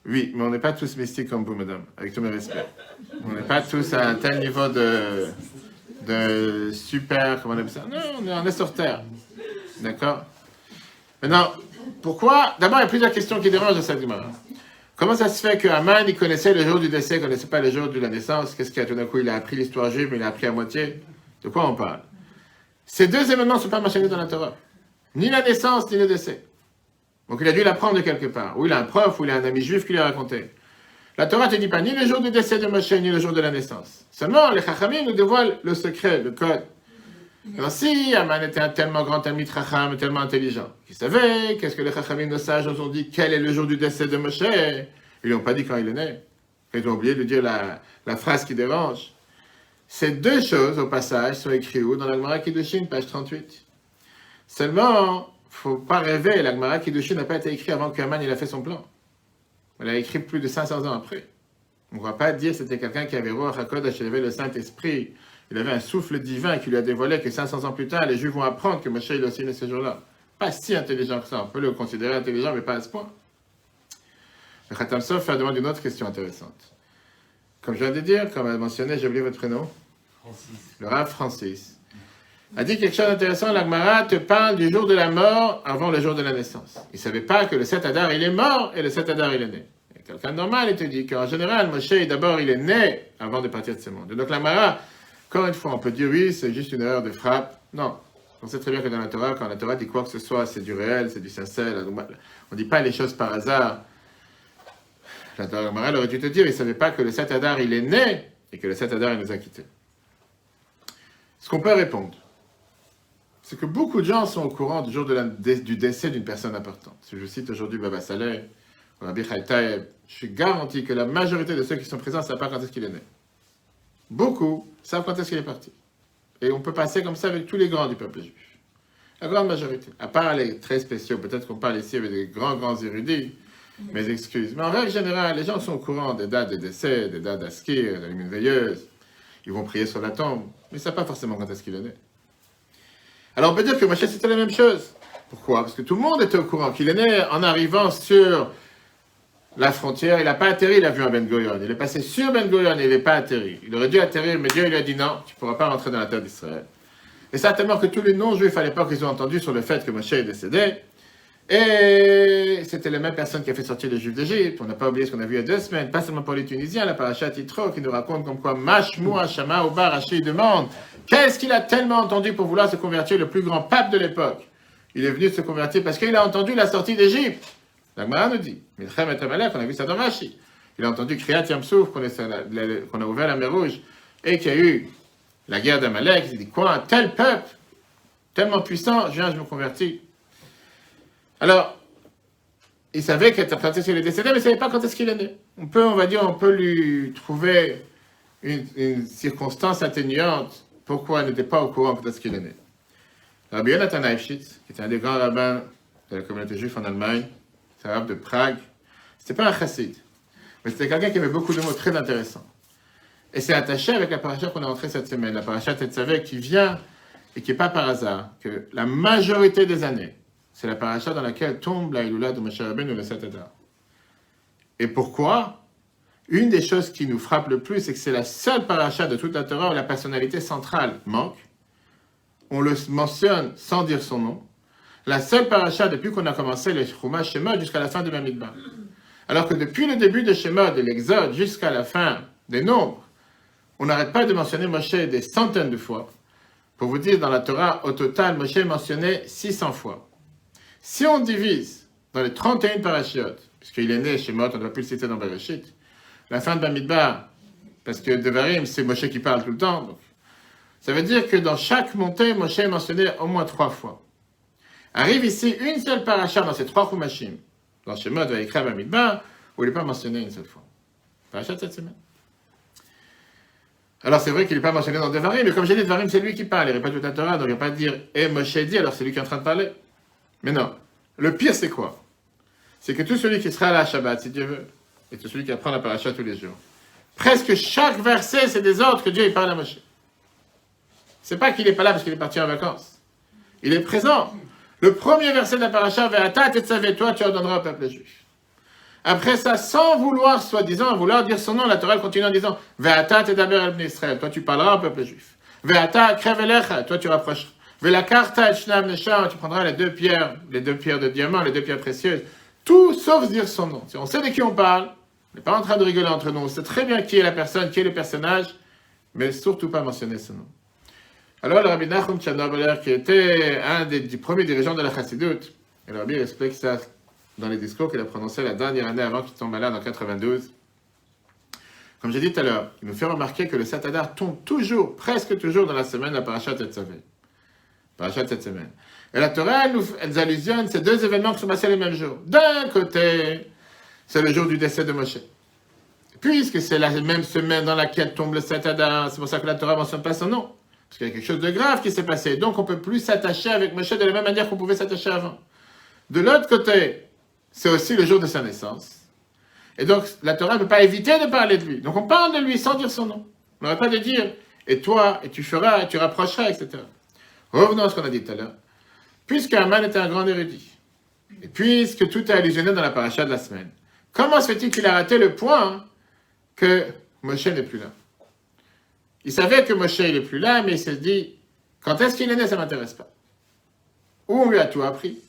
Oui, mais on n'est pas tous mystiques comme vous, madame, avec tous mes respects. On n'est pas tous à un tel niveau de, de super, comment on appelle ça? Non, on est, sur Terre. D'accord? Maintenant, pourquoi? D'abord, il y a plusieurs questions qui dérangent cette Gemara. Comment ça se fait que Haman, il connaissait le jour du décès, il ne connaissait pas le jour de la naissance? Qu'est-ce qu'il a tout d'un coup Il a appris l'histoire juive, mais il a appris à moitié? De quoi on parle? Ces deux événements ne sont pas mentionnés dans la Torah. Ni la naissance, ni le décès. Donc il a dû l'apprendre de quelque part. Ou il a un prof, ou il a un ami juif qui lui a raconté. La Torah ne te dit pas ni le jour du décès de Moshe, ni le jour de la naissance. Seulement, les Chachamim nous dévoilent le secret, le code. Alors si Aman était un tellement grand ami de Chacham, tellement intelligent, qu'il savait qu'est-ce que les Chachamim nos sages nous ont dit, quel est le jour du décès de Moshe, ils lui ont pas dit quand il est né. Ils ont oublié de dire la, la phrase qui dérange. Ces deux choses, au passage, sont écrites où? Dans la Gemara Kiddushin, page 38. Seulement, faut pas rêver, la Gemara Kiddushin n'a pas été écrite avant qu'Aman il a fait son plan. Elle a écrit plus de 500 ans après. On ne va pas dire que c'était quelqu'un qui avait Ruach HaKodesh, il avait le Saint-Esprit, il avait un souffle divin qui lui a dévoilé que 500 ans plus tard, les Juifs vont apprendre que Moshe il a aussi né ce jour-là. Pas si intelligent que ça, on peut le considérer intelligent, mais pas à ce point. Le Khatam Sof fait demande une autre question intéressante. Comme je viens de dire, comme a mentionné, j'ai oublié votre prénom, Francis. le Rav Francis, a dit quelque chose d'intéressant. L'Agmara te parle du jour de la mort avant le jour de la naissance. Il ne savait pas que le 7 Adar, il est mort et le 7 Adar, il est né. Quelqu'un de normal, il te dit qu'en général, Moshe, d'abord, il est né avant de partir de ce monde. Donc l'Agmara, encore une fois, on peut dire oui, c'est juste une erreur de frappe. Non. On sait très bien que dans la Torah, quand la Torah dit quoi que ce soit, c'est du réel, c'est du sincère. On ne dit pas les choses par hasard. La Torah aurait dû te dire, il ne savait pas que le 7 Adar, il est né et que le 7 Adar, il nous a quittés. Ce qu'on peut répondre, c'est que beaucoup de gens sont au courant du jour du décès d'une personne importante. Si je cite aujourd'hui Baba Saleh, Rabbi Chai Taeb, je suis garanti que la majorité de ceux qui sont présents ne savent pas quand est-ce qu'il est né. Beaucoup savent quand est-ce qu'il est parti. Et on peut passer comme ça avec tous les grands du peuple juif. La grande majorité. À part les très spéciaux, peut-être qu'on parle ici avec des grands, grands érudits, mes excuses. Mais en règle générale, les gens sont au courant des dates de décès, des dates d'Askir, de la veilleuse. Ils vont prier sur la tombe, mais ils ne savent pas forcément quand est-ce qu'il est né. Alors on peut dire que Moshe c'était la même chose. Pourquoi? Parce que tout le monde était au courant qu'il est né en arrivant sur la frontière. Il n'a pas atterri l'avion à Ben Gurion. Il est passé sur Ben Gurion et il n'est pas atterri. Il aurait dû atterrir, mais Dieu lui a dit non, tu ne pourras pas rentrer dans la terre d'Israël. Et certainement que tous les non-juifs à l'époque, ils ont entendu sur le fait que Moshe est décédé. Et c'était la même personne qui a fait sortir les Juifs d'Égypte. On n'a pas oublié ce qu'on a vu il y a deux semaines, pas seulement pour les Tunisiens, la paracha Titro qui nous raconte comme quoi Mashmou Hashama Obar Rashi demande qu'est-ce qu'il a tellement entendu pour vouloir se convertir, le plus grand pape de l'époque? Il est venu se convertir parce qu'il a entendu la sortie d'Égypte. La Gemara nous dit, Milchem et on a vu ça dans Rashi. Il a entendu Kriyat Yamsouf, qu'on a ouvert la mer Rouge, et qu'il y a eu la guerre d'Amalek. Il dit quoi Un tel peuple, tellement puissant, je viens, je me convertis. Alors, il savait qu'il est décédé, mais il ne savait pas quand est-ce qu'il est né. On peut, on va dire, on peut lui trouver une, circonstance atténuante pourquoi il n'était pas au courant quand est-ce qu'il est né. Rabbi Yonatan Eifschitz, qui était un des grands rabbins de la communauté juive en Allemagne, c'est un rabbin de Prague, c'était pas un chassid, mais c'était quelqu'un qui avait beaucoup de mots très intéressants. Et c'est attaché avec la paracha qu'on a entrée cette semaine, la paracha Tetzavé, qui vient, et qui n'est pas par hasard, que la majorité des années, c'est la paracha dans laquelle tombe la Iloula de Moshe Rabbeinu le 7 Adar. Et pourquoi? Une des choses qui nous frappe le plus, c'est que c'est la seule paracha de toute la Torah où la personnalité centrale manque. On le mentionne sans dire son nom. La seule paracha depuis qu'on a commencé les Chumash Shemot jusqu'à la fin de Bamidbar. Alors que depuis le début de Shemot, de l'Exode, jusqu'à la fin des nombres, on n'arrête pas de mentionner Moshe des centaines de fois. Pour vous dire, dans la Torah, au total, Moshe est mentionné 600 fois. Si on divise dans les 31 parachiotes, puisqu'il est né chez Mot, on ne doit plus le citer dans Bereshit, la fin de Bamidbar, parce que Devarim, c'est Moshe qui parle tout le temps, donc, ça veut dire que dans chaque montée, Moshe est mentionné au moins trois fois. Arrive ici une seule paracha dans ces trois Chumashim, dans Shemot, Vaikra, Bamidbar, où il n'est pas mentionné une seule fois. Paracha de cette semaine. Alors c'est vrai qu'il n'est pas mentionné dans Devarim, mais comme j'ai dit, Devarim, c'est lui qui parle, il répète toute la Torah, donc il ne va pas dire « Eh, Moshe dit », alors c'est lui qui est en train de parler. Mais non. Le pire, c'est quoi? C'est que tout celui qui sera là à Shabbat, si Dieu veut, et tout celui qui apprend la paracha tous les jours, presque chaque verset, c'est des ordres que Dieu il parle à Moshe. C'est pas qu'il n'est pas là parce qu'il est parti en vacances. Il est présent. Le premier verset de la paracha, Ve'ata tetzavé, toi, tu ordonneras au peuple juif. Après ça, sans vouloir, soi-disant, vouloir dire son nom, la Torah continue en disant Ve'ata bnei Israël, toi tu parleras au peuple juif. Ve'ata krevelecha, toi tu rapprocheras. La carte tu prendras les deux pierres, les deux pierres de diamant, les deux pierres précieuses, tout sauf dire son nom. Si on sait de qui on parle, on n'est pas en train de rigoler entre nous, on sait très bien qui est la personne, qui est le personnage, mais surtout pas mentionner son nom. Alors le rabbi Nachum Tchernobyler, qui était un des, premiers dirigeants de la Chassidut, et le rabbi explique ça dans les discours qu'il a prononcés la dernière année avant qu'il tombe malade en 92. Comme j'ai dit tout à l'heure, il nous fait remarquer que le Satadar tombe toujours, presque toujours dans la semaine de la Parashat Tetzavé. Parashat cette semaine. Et la Torah, elle, nous, elle allusionne ces deux événements qui sont passés les mêmes jours. D'un côté, c'est le jour du décès de Moshe. Puisque c'est la même semaine dans laquelle tombe le Satadar, c'est pour ça que la Torah ne mentionne pas son nom. Parce qu'il y a quelque chose de grave qui s'est passé. Donc on ne peut plus s'attacher avec Moshe de la même manière qu'on pouvait s'attacher avant. De l'autre côté, c'est aussi le jour de sa naissance. Et donc, la Torah ne peut pas éviter de parler de lui. Donc, on parle de lui sans dire son nom. On n'aurait pas de dire, et toi, et tu feras, et tu rapprocheras, etc. Revenons à ce qu'on a dit tout à l'heure. Puisque Aman était un grand érudit, et puisque tout est allusionné dans la paracha de la semaine, comment se fait-il qu'il a raté le point que Moshe n'est plus là? Il savait que Moshe n'est plus là, mais il s'est dit, quand est-ce qu'il est né, ça ne m'intéresse pas. Ou on lui a tout appris,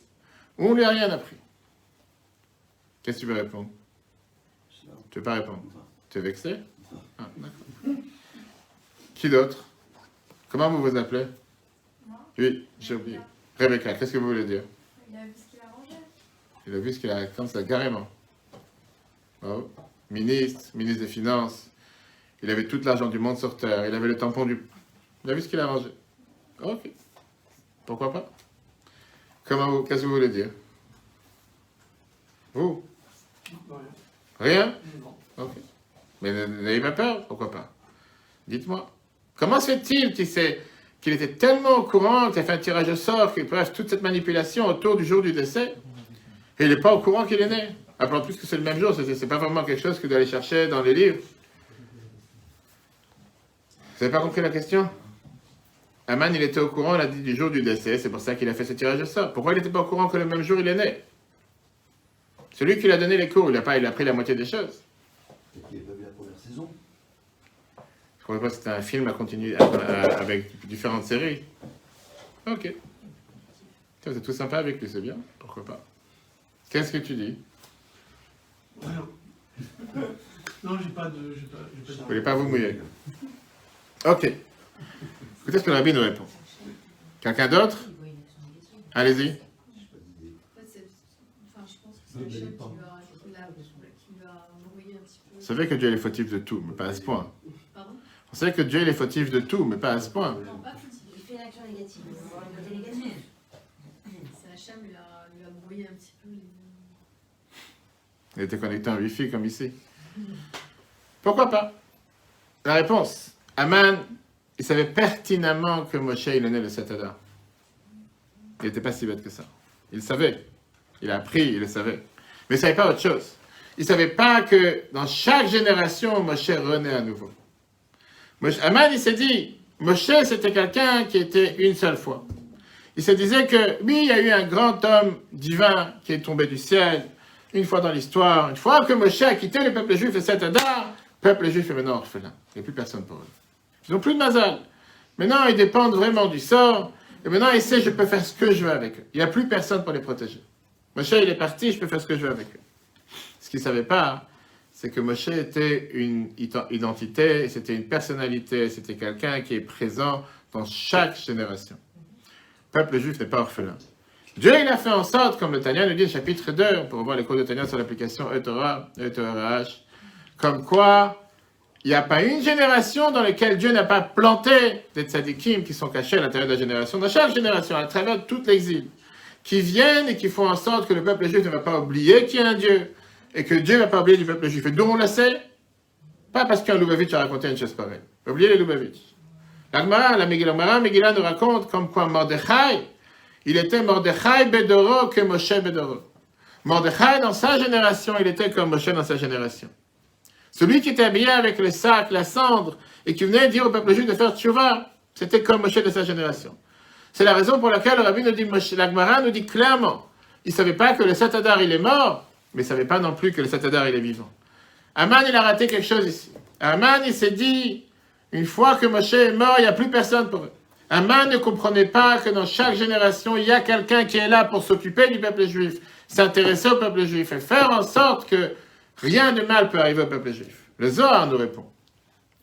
ou on lui a rien appris. Qu'est-ce que tu veux répondre? Tu veux pas répondre? Tu es vexé? Ah. Qui d'autre? Comment vous vous appelez? Oui, j'ai oublié. Rebecca, qu'est-ce que vous voulez dire? Il a vu ce qu'il a rangé. Il a vu ce qu'il a comme ça, carrément. Oh. Ministre, ministre des Finances. Il avait tout l'argent du monde sur terre. Il avait le tampon du. Il a vu ce qu'il a rangé. Ok. Pourquoi pas? Comment vous. Qu'est-ce que vous voulez dire? Vous? Non, Rien? Non. Ok. Mais n'ayez pas peur, pourquoi pas? Dites-moi. Comment se fait-il qu'il s'est- qu'il était tellement au courant, qu'il a fait un tirage au sort, qu'il bref, toute cette manipulation autour du jour du décès, et il n'est pas au courant qu'il est né Après, en plus que c'est le même jour, c'est pas vraiment quelque chose que d'aller chercher dans les livres. Vous n'avez pas compris la question? Aman, il était au courant, il a dit du jour du décès, c'est pour ça qu'il a fait ce tirage au sort. Pourquoi il n'était pas au courant que le même jour il est né? Celui qui lui a donné les cours, il a, pas, il a pris la moitié des choses. Peut-être qu'il n'a pas vu la première saison. Je crois pas que c'était un film à continuer avec différentes séries. Ok. Êtes tout sympa avec lui, c'est bien. Pourquoi pas Qu'est-ce que tu dis? Rien. Non, j'ai pas de. J'ai pas, j'ai Vous pas voulez pas vous mouiller Ok. Écoutez ce que le rabbi nous répond. Quelqu'un d'autre? Allez-y. En fait, c'est- enfin, je pense que c'est Hachem qui va, qui va, qui va envoyer un petit peu. Vous savez que Dieu est fautif de tout, mais pas à ce point. On sait que Dieu est fautif de tout, mais pas à ce point. Non, pas fautif. Il fait une action négative. C'est lui a, lui a brouillé un petit peu les. Il était connecté en Wi-Fi comme ici. Pourquoi pas? La réponse. Aman, il savait pertinemment que Moshe, il est né le Satadar. Il n'était pas si bête que ça. Il savait. Il a appris, il le savait. Mais il ne savait pas autre chose. Il ne savait pas que dans chaque génération, Moshe renaît à nouveau. Aman, il s'est dit, Moshe, c'était quelqu'un qui était une seule fois. Il se disait que, oui, il y a eu un grand homme divin qui est tombé du ciel, une fois dans l'histoire, une fois que Moshe a quitté le peuple juif et cet Adar, le peuple juif est maintenant orphelin. Il n'y a plus personne pour eux. Ils n'ont plus de mazal. Maintenant, ils dépendent vraiment du sort. Et maintenant, ils savent, je peux faire ce que je veux avec eux. Il n'y a plus personne pour les protéger. Moshe, il est parti, je peux faire ce que je veux avec eux. Ce qu'ils ne savaient pas, c'est que Moshe était une identité, c'était une personnalité, c'était quelqu'un qui est présent dans chaque génération. Le peuple juif n'est pas orphelin. Dieu, il a fait en sorte, comme le Tanya nous dit, chapitre 2, on peut revoir les cours de Tanya sur l'application E-Torah-H, comme quoi il n'y a pas une génération dans laquelle Dieu n'a pas planté des tzadikim qui sont cachés à l'intérieur de la génération, dans chaque génération, à travers tout l'exil, qui viennent et qui font en sorte que le peuple juif ne va pas oublier qu'il y a un Dieu, et que Dieu ne va pas oublier du peuple juif. Et d'où on le sait Pas parce qu'un Lubavitch a raconté une chose pareille. Oubliez les Lubavitch. L'Agmara, la Megillah, Megillah nous raconte comme quoi Mordechai, il était Mordechai Bedoro que Moshe Bedoro. Mordechai, dans sa génération, il était comme Moshe dans sa génération. Celui qui était habillé avec le sac, la cendre, et qui venait dire au peuple juif de faire tchouva, c'était comme Moshe de sa génération. C'est la raison pour laquelle le rabbi nous dit, l'Agmara nous dit clairement, il ne savait pas que le Satadar il est mort, mais ne savait pas non plus que le Satadar il est vivant. Aman, il a raté quelque chose ici. Aman, il s'est dit, une fois que Moshe est mort, il n'y a plus personne pour. Aman ne comprenait pas que dans chaque génération, il y a quelqu'un qui est là pour s'occuper du peuple juif, s'intéresser au peuple juif et faire en sorte que rien de mal peut arriver au peuple juif. Le Zohar nous répond.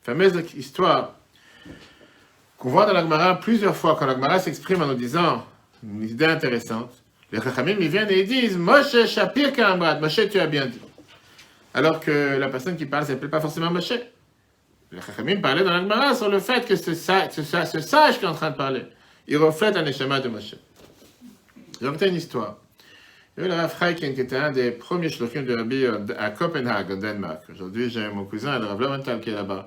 Fameuse histoire qu'on voit dans la Gemara plusieurs fois, quand la Gemara s'exprime en nous disant une idée intéressante. Les Chachamim, ils viennent et ils disent Moshe Shapir Kamrad, Moshe, tu as bien dit. Alors que la personne qui parle s'appelle pas forcément Moshe. Les Chachamim parlaient dans la Gemara sur le fait que ce, sa- ce sa- ce sage qui est en train de parler, il reflète un échama de Moshe. J'ai raconté une histoire. Il y avait le Rav Chaikin qui était un des premiers shlochim de Rabbi euh, à Copenhague, au Danemark. Aujourd'hui, j'ai mon cousin, le Rav Lowenthal, qui est là-bas.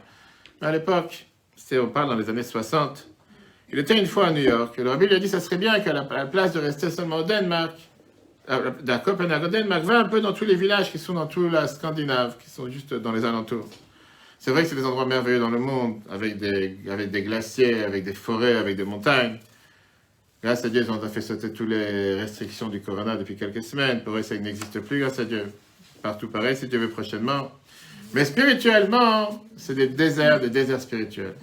À l'époque, on parle dans les années 60, il était une fois à New York, et le Rabbi lui a dit ça serait bien qu'à la, place de rester seulement au Danemark, à Copenhague, au Danemark, va un peu dans tous les villages qui sont dans toute la Scandinave, qui sont juste dans les alentours. C'est vrai que c'est des endroits merveilleux dans le monde, avec des, avec des glaciers, avec des forêts, avec des montagnes. Grâce à Dieu, ils ont fait sauter toutes les restrictions du corona depuis quelques semaines. Pour eux, ça n'existe plus, grâce à Dieu. Partout pareil, si Dieu veut prochainement. Mais spirituellement, c'est des déserts, des déserts spirituels.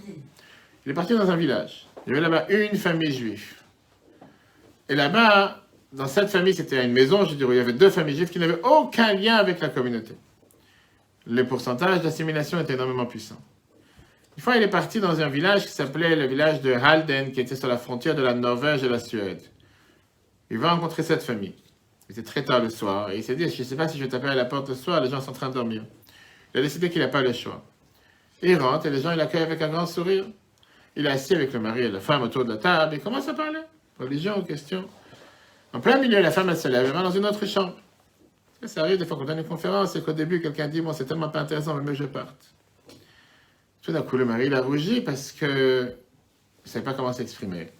Il est parti dans un village. Il y avait là-bas une famille juive. Et là-bas, dans cette famille, c'était une maison, je dirais, il y avait deux familles juives qui n'avaient aucun lien avec la communauté. Le pourcentage d'assimilation était énormément puissant. Une fois, il est parti dans un village qui s'appelait le village de Halden, qui était sur la frontière de la Norvège et la Suède. Il va rencontrer cette famille. Il était très tard le soir, et il s'est dit, je ne sais pas si je vais taper à la porte ce soir, les gens sont en train de dormir. Il a décidé qu'il n'a pas le choix. Il rentre, et les gens, il accueille avec un grand sourire. Il est assis avec le mari et la femme autour de la table, et commence à parler. Religion, questions. En plein milieu, la femme, elle se lève, elle va dans une autre chambre. Ça, arrive des fois qu'on donne une conférence, et qu'au début, quelqu'un dit, bon, c'est tellement pas intéressant, mais je parte. Tout d'un coup, le mari, il a rougi parce que il ne savait pas comment s'exprimer.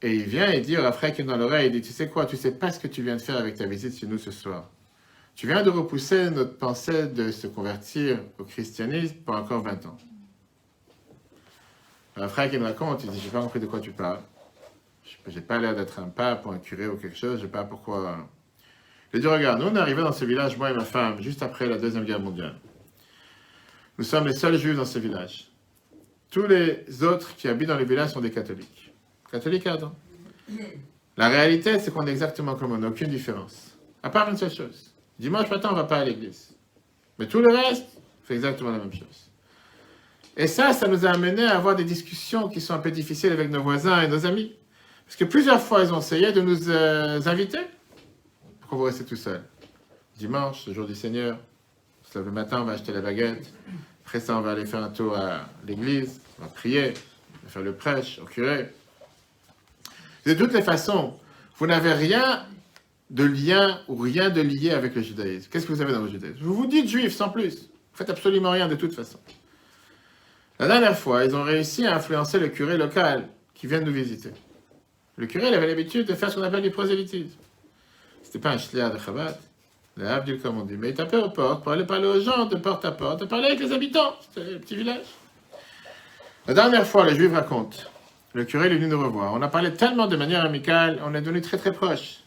Et il vient et dit au frère qui dans l'oreille, il dit, tu sais quoi, tu sais pas ce que tu viens de faire avec ta visite chez nous ce soir. Tu viens de repousser notre pensée de se convertir au christianisme pour encore 20 ans. Un frère qui me raconte, il dit, j'ai pas compris de quoi tu parles. Je n'ai pas l'air d'être un pape ou un curé ou quelque chose, je sais pas pourquoi. Il dit, regarde, nous on est arrivés dans ce village, moi et ma femme, juste après la Deuxième Guerre mondiale. Nous sommes les seuls juifs dans ce village. Tous les autres qui habitent dans le village sont des catholiques. Catholiques ardents. La réalité, c'est qu'on est exactement comme on, n'a aucune différence. À part une seule chose. Dimanche matin, on ne va pas à l'église. Mais tout le reste, c'est exactement la même chose. Et ça, ça nous a amené à avoir des discussions qui sont un peu difficiles avec nos voisins et nos amis. Parce que plusieurs fois, ils ont essayé de nous euh, inviter. Pourquoi vous restez tout seul Dimanche, le jour du Seigneur, le matin, on va acheter la baguette. Après ça, on va aller faire un tour à l'église, on va prier, on va faire le prêche au curé. De toutes les façons, vous n'avez rien de lien ou rien de lié avec le judaïsme. Qu'est-ce que vous avez dans le judaïsme? Vous vous dites juif sans plus. Vous faites absolument rien de toute façon. La dernière fois, ils ont réussi à influencer le curé local qui vient nous visiter. Le curé il avait l'habitude de faire ce qu'on appelle du prosélytisme. C'était pas un shliach de Chabad, le comme on dit, mais il tapait aux portes pour aller parler aux gens de porte à porte, de parler avec les habitants. C'était un petit village. La dernière fois, le juif raconte, le curé est venu nous revoir. On a parlé tellement de manière amicale, on est devenus très très proches.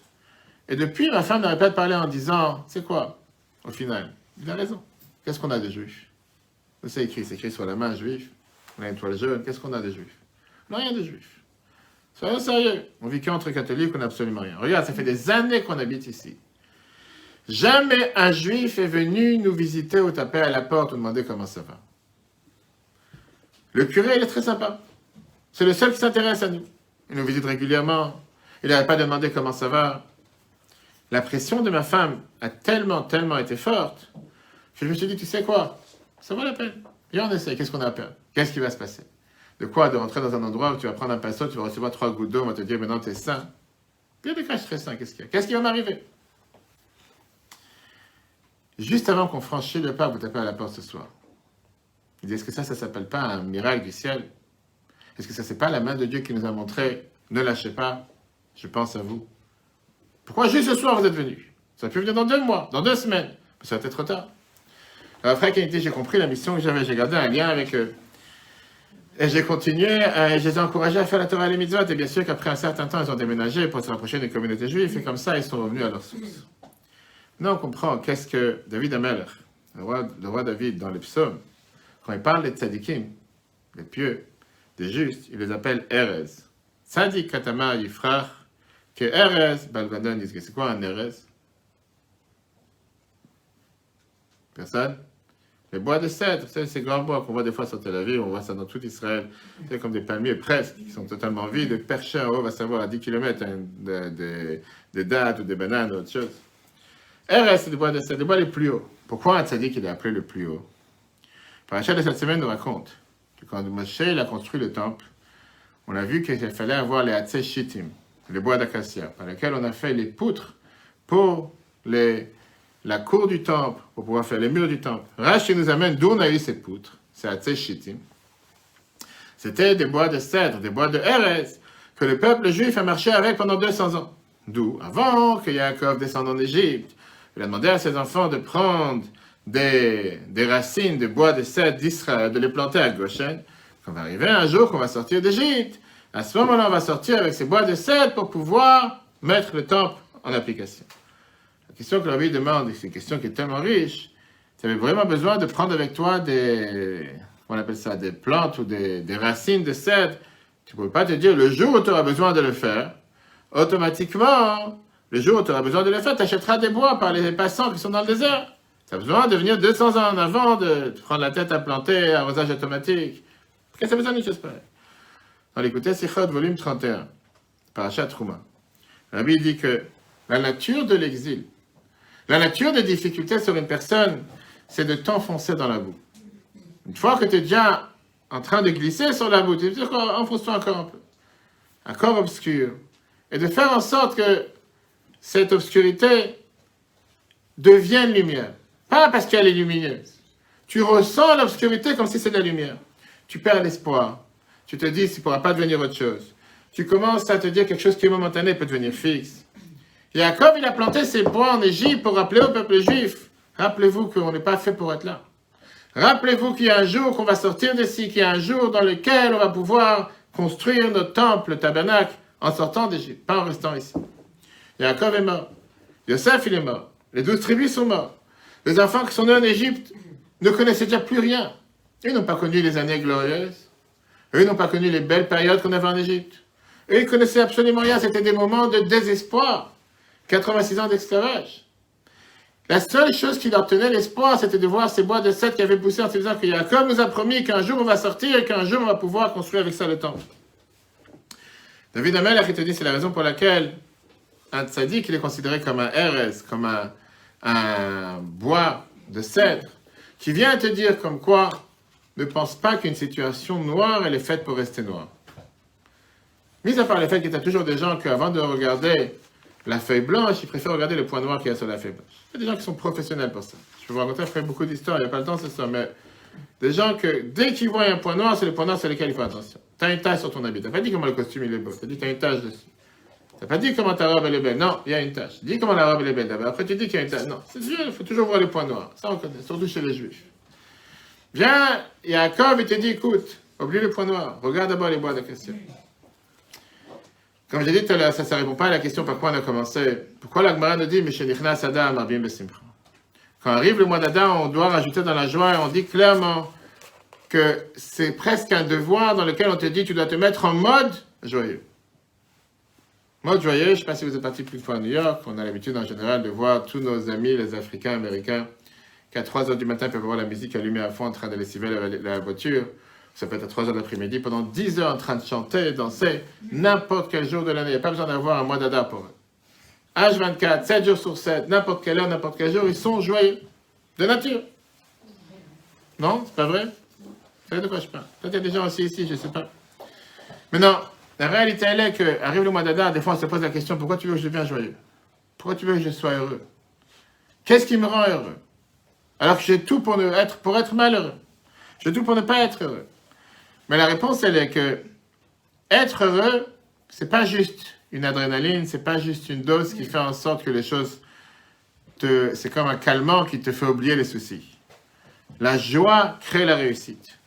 Et depuis, ma femme n'arrête pas de parler en disant, c'est quoi Au final, il a raison. Qu'est-ce qu'on a des juifs C'est écrit, c'est écrit sur la main juif. On a une toile jaune. Qu'est-ce qu'on a des juifs On n'a rien de juifs. Soyons sérieux. On vit qu'entre catholiques, on n'a absolument rien. Regarde, ça fait des années qu'on habite ici. Jamais un juif est venu nous visiter ou taper à la porte ou demander comment ça va. Le curé, il est très sympa. C'est le seul qui s'intéresse à nous. Il nous visite régulièrement. Il n'arrête pas de demander comment ça va. La pression de ma femme a tellement, tellement été forte que je me suis dit, tu sais quoi? Ça vaut la peine. Viens, on essaie. Qu'est-ce qu'on a à perdre? Qu'est-ce qui va se passer? De quoi De rentrer dans un endroit où tu vas prendre un pinceau, tu vas recevoir trois gouttes d'eau, on va te dire, maintenant, tu es sain. Bien des cas, je serai sain. Qu'est-ce qu'il y a? Qu'est-ce qui va m'arriver? Juste avant qu'on franchisse le pas, vous tapez à la porte ce soir. Il dit, est-ce que ça, ça s'appelle pas un miracle du ciel? Est-ce que ça, c'est pas la main de Dieu qui nous a montré, ne lâchez pas, je pense à vous Pourquoi juste ce soir vous êtes venu? Ça peut venir dans deux mois, dans deux semaines, ça va être trop tard. Après, il dit, j'ai compris la mission que j'avais, j'ai gardé un lien avec eux. Et j'ai continué, euh, je les ai encouragés à faire la Torah et les mitzvot, et bien sûr qu'après un certain temps, ils ont déménagé pour se rapprocher des communautés juives, et comme ça, ils sont revenus à leur source. Maintenant, on comprend qu'est-ce que David Amelech, le roi, le roi David, dans les psaumes, quand il parle des tzadikim, les pieux, des justes, il les appelle Erez. Sadi Katama Yifrach, que Erez, Balvadon c'est quoi un Erez? Personne? Les bois de cèdre, ces grands bois qu'on voit des fois sur Tel Aviv, on voit ça dans tout Israël, c'est comme des palmiers presque, qui sont totalement vides, perchés en haut, va savoir à 10 km, des dattes ou des bananes ou autre chose. Erez, c'est des bois de cèdre, les bois les plus hauts. Pourquoi un tzaddik il est appelé le plus haut? Parachat de cette semaine nous raconte que quand Moshe il a construit le temple, on a vu qu'il fallait avoir les Hatzeh Shittim, les bois d'acacia, par lesquels on a fait les poutres pour les, la cour du temple, pour pouvoir faire les murs du temple. Rashi nous amène d'où on a eu ces poutres, ces Hatzeh Shittim. C'était des bois de cèdre, des bois de Erez, que le peuple juif a marché avec pendant 200 ans. D'où, avant que Yaakov descende en Égypte, il a demandé à ses enfants de prendre des, des racines de bois de cèdre d'Israël, de les planter à Goshen, qu'on va arriver un jour qu'on va sortir d'Égypte. À ce moment-là, on va sortir avec ces bois de cèdre pour pouvoir mettre le temple en application. Question que Rabbi demande, c'est une question qui est tellement riche, tu avais vraiment besoin de prendre avec toi des, on appelle ça, des plantes ou des, racines de cèdre. Tu ne pouvais pas te dire, le jour où tu auras besoin de le faire, automatiquement, le jour où tu auras besoin de le faire, tu achèteras des bois par les passants qui sont dans le désert. Tu as besoin de venir 200 ans en avant, de prendre la tête à planter, arrosage automatique. Qu'est-ce que ça besoin d'une chose pareille Dans l'écouter Sichot, volume 31, Parachat Trouma. Rabbi dit que la nature de l'exil, la nature des difficultés sur une personne, c'est de t'enfoncer dans la boue. Une fois que tu es déjà en train de glisser sur la boue, tu dis enfonce-toi encore un peu, encore obscur, et de faire en sorte que cette obscurité devienne lumière. Pas parce qu'elle est lumineuse. Tu ressens l'obscurité comme si c'était la lumière. Tu perds l'espoir. Tu te dis, ça ne pourra pas devenir autre chose. Tu commences à te dire quelque chose qui est momentané peut devenir fixe. Jacob, il a planté ses bois en Égypte pour rappeler au peuple juif. Rappelez-vous qu'on n'est pas fait pour être là. Rappelez-vous qu'il y a un jour qu'on va sortir d'ici, qu'il y a un jour dans lequel on va pouvoir construire notre temple, le tabernacle, en sortant d'Égypte, pas en restant ici. Jacob est mort. Yosef, il est mort. Les douze tribus sont morts. Les enfants qui sont nés en Égypte ne connaissaient déjà plus rien. Ils n'ont pas connu les années glorieuses. Eux ils n'ont pas connu les belles périodes qu'on avait en Égypte. Eux, ils connaissaient absolument rien. C'était des moments de désespoir. 86 ans d'esclavage. La seule chose qui leur tenait l'espoir, c'était de voir ces bois de cèdre qui avaient poussé en se disant que Jacob nous a promis qu'un jour on va sortir et qu'un jour on va pouvoir construire avec ça le temple. David Amel qui te dit c'est la raison pour laquelle un tzaddik, il est considéré comme un Erez, comme un, un bois de cèdre, qui vient te dire comme quoi ne pense pas qu'une situation noire, elle est faite pour rester noire. Mis à part le fait qu'il y a toujours des gens qui, avant de regarder la feuille blanche, ils préfèrent regarder le point noir qu'il y a sur la feuille blanche. Il y a des gens qui sont professionnels pour ça. Je peux vous raconter, je ferai beaucoup d'histoires, il n'y a pas le temps, c'est ça, mais des gens que, dès qu'ils voient un point noir, c'est le point noir sur lequel il faut attention. Tu as une tache sur ton habit. Tu n'as pas dit comment le costume il est beau. Tu as dit que tu as une tache dessus. Tu n'as pas dit comment ta robe elle est belle. Non, il y a une tache. Dis comment la robe elle est belle d'abord. Après tu dis qu'il y a une tache. Non, c'est Dieu, il faut toujours voir le point noir. Ça on connaît, surtout chez les juifs. Viens, Jacob, il te dit écoute, oublie le point noir. Regarde d'abord les bois de question. Comme j'ai dit tout à l'heure, ça ne répond pas à la question par quoi on a commencé. Pourquoi l'Agmara nous dit Meshenichna Sadam Abim Besimcha Quand arrive le mois d'Adam, on doit rajouter dans la joie et on dit clairement que c'est presque un devoir dans lequel on te dit tu dois te mettre en mode joyeux. Mode joyeux, je ne sais pas si vous êtes parti plus de fois à New York, on a l'habitude en général de voir tous nos amis, les Africains, Américains, qu'à 3 h du matin, peuvent voir la musique allumée à fond en train de lessiver la, la voiture. Ça peut être à 3 h l'après-midi, pendant 10 heures en train de chanter, danser, n'importe quel jour de l'année. Il n'y a pas besoin d'avoir un mois d'Ada pour eux. H24, 7 jours sur 7, n'importe quelle heure, n'importe quel jour, ils sont joyeux. De nature. Non, c'est pas vrai? Vous savez de quoi je parle Peut-être il y a des gens aussi ici, je ne sais pas. Maintenant, la réalité, elle est que, arrive le mois d'Adar, des fois on se pose la question pourquoi tu veux que je devienne joyeux? Pourquoi tu veux que je sois heureux? Qu'est-ce qui me rend heureux? Alors que j'ai tout pour, ne être, pour être malheureux. J'ai tout pour ne pas être heureux. Mais la réponse, elle est que être heureux, c'est pas juste une adrénaline, c'est pas juste une dose qui fait en sorte que les choses te. C'est comme un calmant qui te fait oublier les soucis. La joie crée la réussite.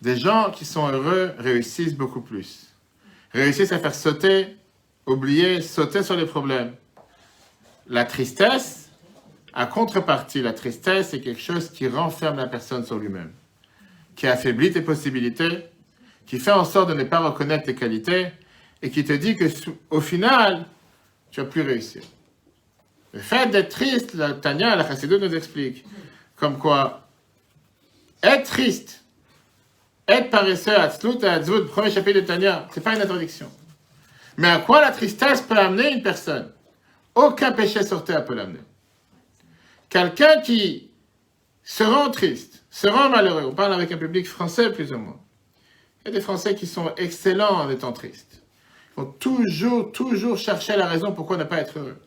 Des gens qui sont heureux réussissent beaucoup plus. Réussissent à faire sauter, oublier, sauter sur les problèmes. La tristesse, à contrepartie, la tristesse est quelque chose qui renferme la personne sur lui-même, qui affaiblit tes possibilités, qui fait en sorte de ne pas reconnaître tes qualités et qui te dit que au final, tu vas plus réussir. Le fait d'être triste, Tania, la Chassidou nous explique, comme quoi être triste, être paresseux, Atzlut Atzvut, premier chapitre de Tania, c'est pas une interdiction. Mais à quoi la tristesse peut amener une personne? Aucun péché sur terre peut l'amener. Quelqu'un qui se rend triste, se rend malheureux, on parle avec un public français plus ou moins. Des Français qui sont excellents en étant tristes. Ils vont toujours, toujours chercher la raison pourquoi ne pas être heureux.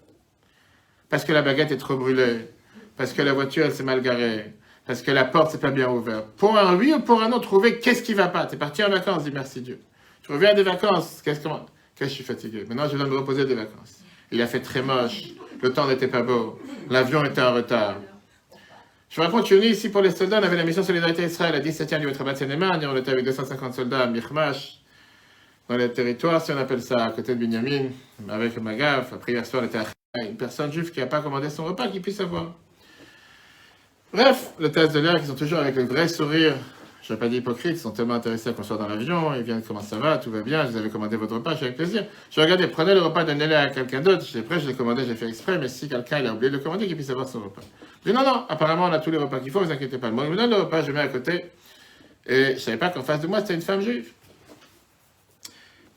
Parce que la baguette est trop brûlée, parce que la voiture s'est mal garée, parce que la porte s'est pas bien ouverte. Pour un oui ou pour un non, trouver qu'est-ce qui va pas. Tu es parti en vacances, dis merci Dieu. Tu reviens des vacances, qu'est-ce que qu'est-ce que je suis fatigué. Maintenant je dois me reposer des vacances. Il a fait très moche, le temps n'était pas beau, l'avion était en retard. Je raconte, je suis venu ici pour les soldats, on avait la mission Solidarité Israël à 17e du Rabat Seine-et-Marne, et on était avec 250 soldats à Mirmash, dans les territoires, si on appelle ça, à côté de Binyamin, avec Magaf. Après, hier soir, on était à une personne juive qui n'a pas commandé son repas, qui puisse avoir. Bref, le test de l'air, qui sont toujours avec le vrai sourire. Je n'ai pas dit hypocrite, ils sont tellement intéressés à qu'on soit dans l'avion, ils viennent, comment ça va, tout va bien, je vous avais commandé votre repas, j'ai avec plaisir. Je regardais, prenez le repas, donnez-le à quelqu'un d'autre, j'étais prêt, je l'ai commandé, j'ai fait exprès, mais si quelqu'un a oublié de le commander, qu'il puisse avoir son repas. Je dis non, non, apparemment on a tous les repas qu'il faut, vous inquiétez pas. Moi, il me donne le repas, je mets à côté, et je ne savais pas qu'en face de moi, c'était une femme juive.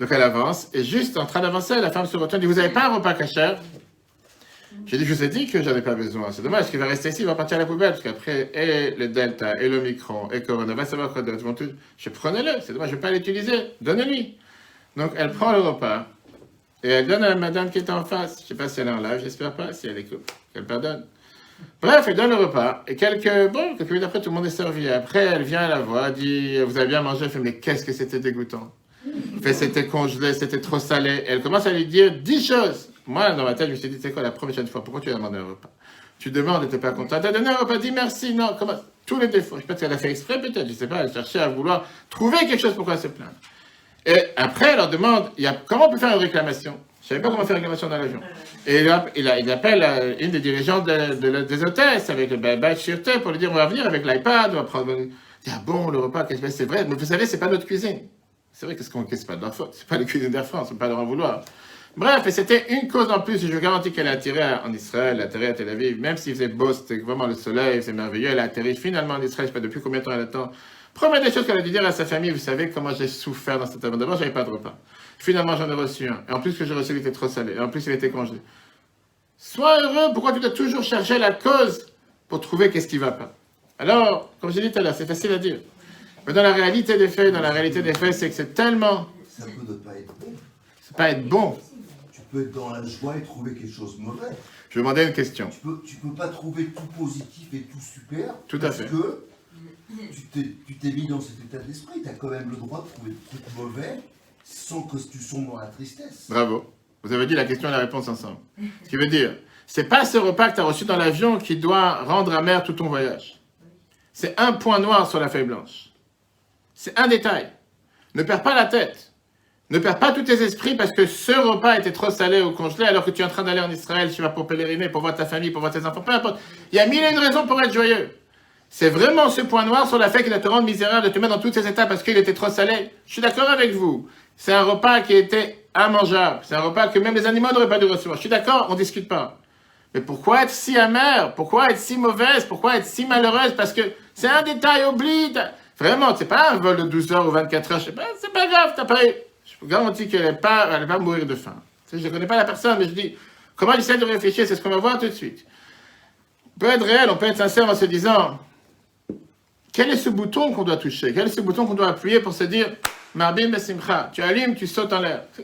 Donc elle avance, et juste en train d'avancer, la femme se retourne et dit Vous n'avez pas un repas cachère J'ai dit Je vous ai dit que j'en ai pas besoin. C'est dommage qu'il va rester ici, il va partir à la poubelle, parce qu'après, et le Delta, et le Micron, et Corona, va savoir quoi d'autre. tout- Je prenez-le, c'est dommage, je vais pas l'utiliser, donnez-lui. Donc elle prend le repas, et elle donne à la madame qui est en face. Je ne sais pas si elle est en live, j'espère pas, si elle écoute, qu'elle pardonne. Bref, elle donne le repas, et quelques, bon, quelques minutes après, tout le monde est servi. Après, elle vient, elle la elle dit Vous avez bien mangé Elle fait Mais qu'est-ce que c'était dégoûtant fait c'était congelé, c'était trop salé. Elle commence à lui dire dix choses. Moi, dans ma tête, je me suis dit, c'est quoi la prochaine fois Pourquoi tu as demandé un repas Tu demandes, tu n'es pas content. Tu as donné un repas, dis merci. Non, comment? Tous les défauts. Je sais pas si elle a fait exprès, peut-être. Je sais pas. Elle cherchait à vouloir trouver quelque chose pourquoi se plaindre. Et après, elle leur demande, y a, comment on peut faire une réclamation? Je savais pas comment faire une réclamation dans l'avion. Et il, appelle euh, une des dirigeantes des hôtesses avec le ba- badge sûreté pour lui dire, on va venir avec l'iPad, on va prendre... Il dit, ah bon, le repas, qu'est-ce que c'est vrai, mais vous savez, c'est pas notre cuisine. C'est vrai qu'est-ce qu'on qu'est-ce que c'est pas de leur faute, c'est pas les cuisines d'Air France, peut pas leur en vouloir. Bref, et c'était une cause en plus, je vous garantis qu'elle a atterri en Israël, elle a atterri à Tel Aviv, même s'il faisait beau, c'était vraiment le soleil, c'est merveilleux, elle a atterri finalement en Israël, je sais pas depuis combien de temps elle attend. Première des choses qu'elle a dû dire à sa famille, vous savez comment j'ai souffert dans cet avion. D'abord, j'avais pas de repas. Finalement, j'en ai reçu un. Et en plus que j'ai reçu, il était trop salé. Et en plus, il était congelé. Sois heureux, pourquoi tu dois toujours chercher la cause pour trouver qu'est-ce qui va pas? Alors, comme j'ai dit tout à l'heure, c'est facile à dire. Mais dans la réalité des faits, dans la réalité des faits, c'est que c'est tellement. Ça peut ne pas être bon. C'est pas être bon. Tu peux être dans la joie et trouver quelque chose de mauvais. Je vais demander une question. Tu peux, tu peux pas trouver tout positif et tout super. Tout à parce fait. que tu t'es, mis dans cet état d'esprit. Tu as quand même le droit de trouver trucs mauvais sans que tu sombres dans la tristesse. Bravo. Vous avez dit la question et la réponse ensemble. Ce qui veut dire, c'est pas ce repas que tu as reçu dans l'avion qui doit rendre amer tout ton voyage. C'est un point noir sur la feuille blanche. C'est un détail. Ne perds pas la tête. Ne perds pas tous tes esprits parce que ce repas était trop salé ou congelé alors que tu es en train d'aller en Israël, tu vas pour pèleriner, pour voir ta famille, pour voir tes enfants, peu importe. Il y a mille et une raisons pour être joyeux. C'est vraiment ce point noir sur la fait qu'il va te rendre misérable, de te mettre dans tous ces états parce qu'il était trop salé. Je suis d'accord avec vous. C'est un repas qui était immangeable. C'est un repas que même les animaux n'auraient pas dû recevoir. Je suis d'accord, on ne discute pas. Mais pourquoi être si amer? Pourquoi être si mauvaise? Pourquoi être si malheureuse? Parce que c'est un détail, oublie. Vraiment, c'est pas un vol de 12 heures ou 24 heures, je sais pas, c'est pas grave, t'as pas... Je vous garantis qu'elle n'est pas, elle pas mourir de faim. Je ne connais pas la personne, mais je dis, comment il essaie de réfléchir, c'est ce qu'on va voir tout de suite. On peut être réel, on peut être sincère en se disant, quel est ce bouton qu'on doit toucher? Quel est ce bouton qu'on doit appuyer pour se dire, Marbim Besimcha, tu allumes, tu sautes en l'air. Je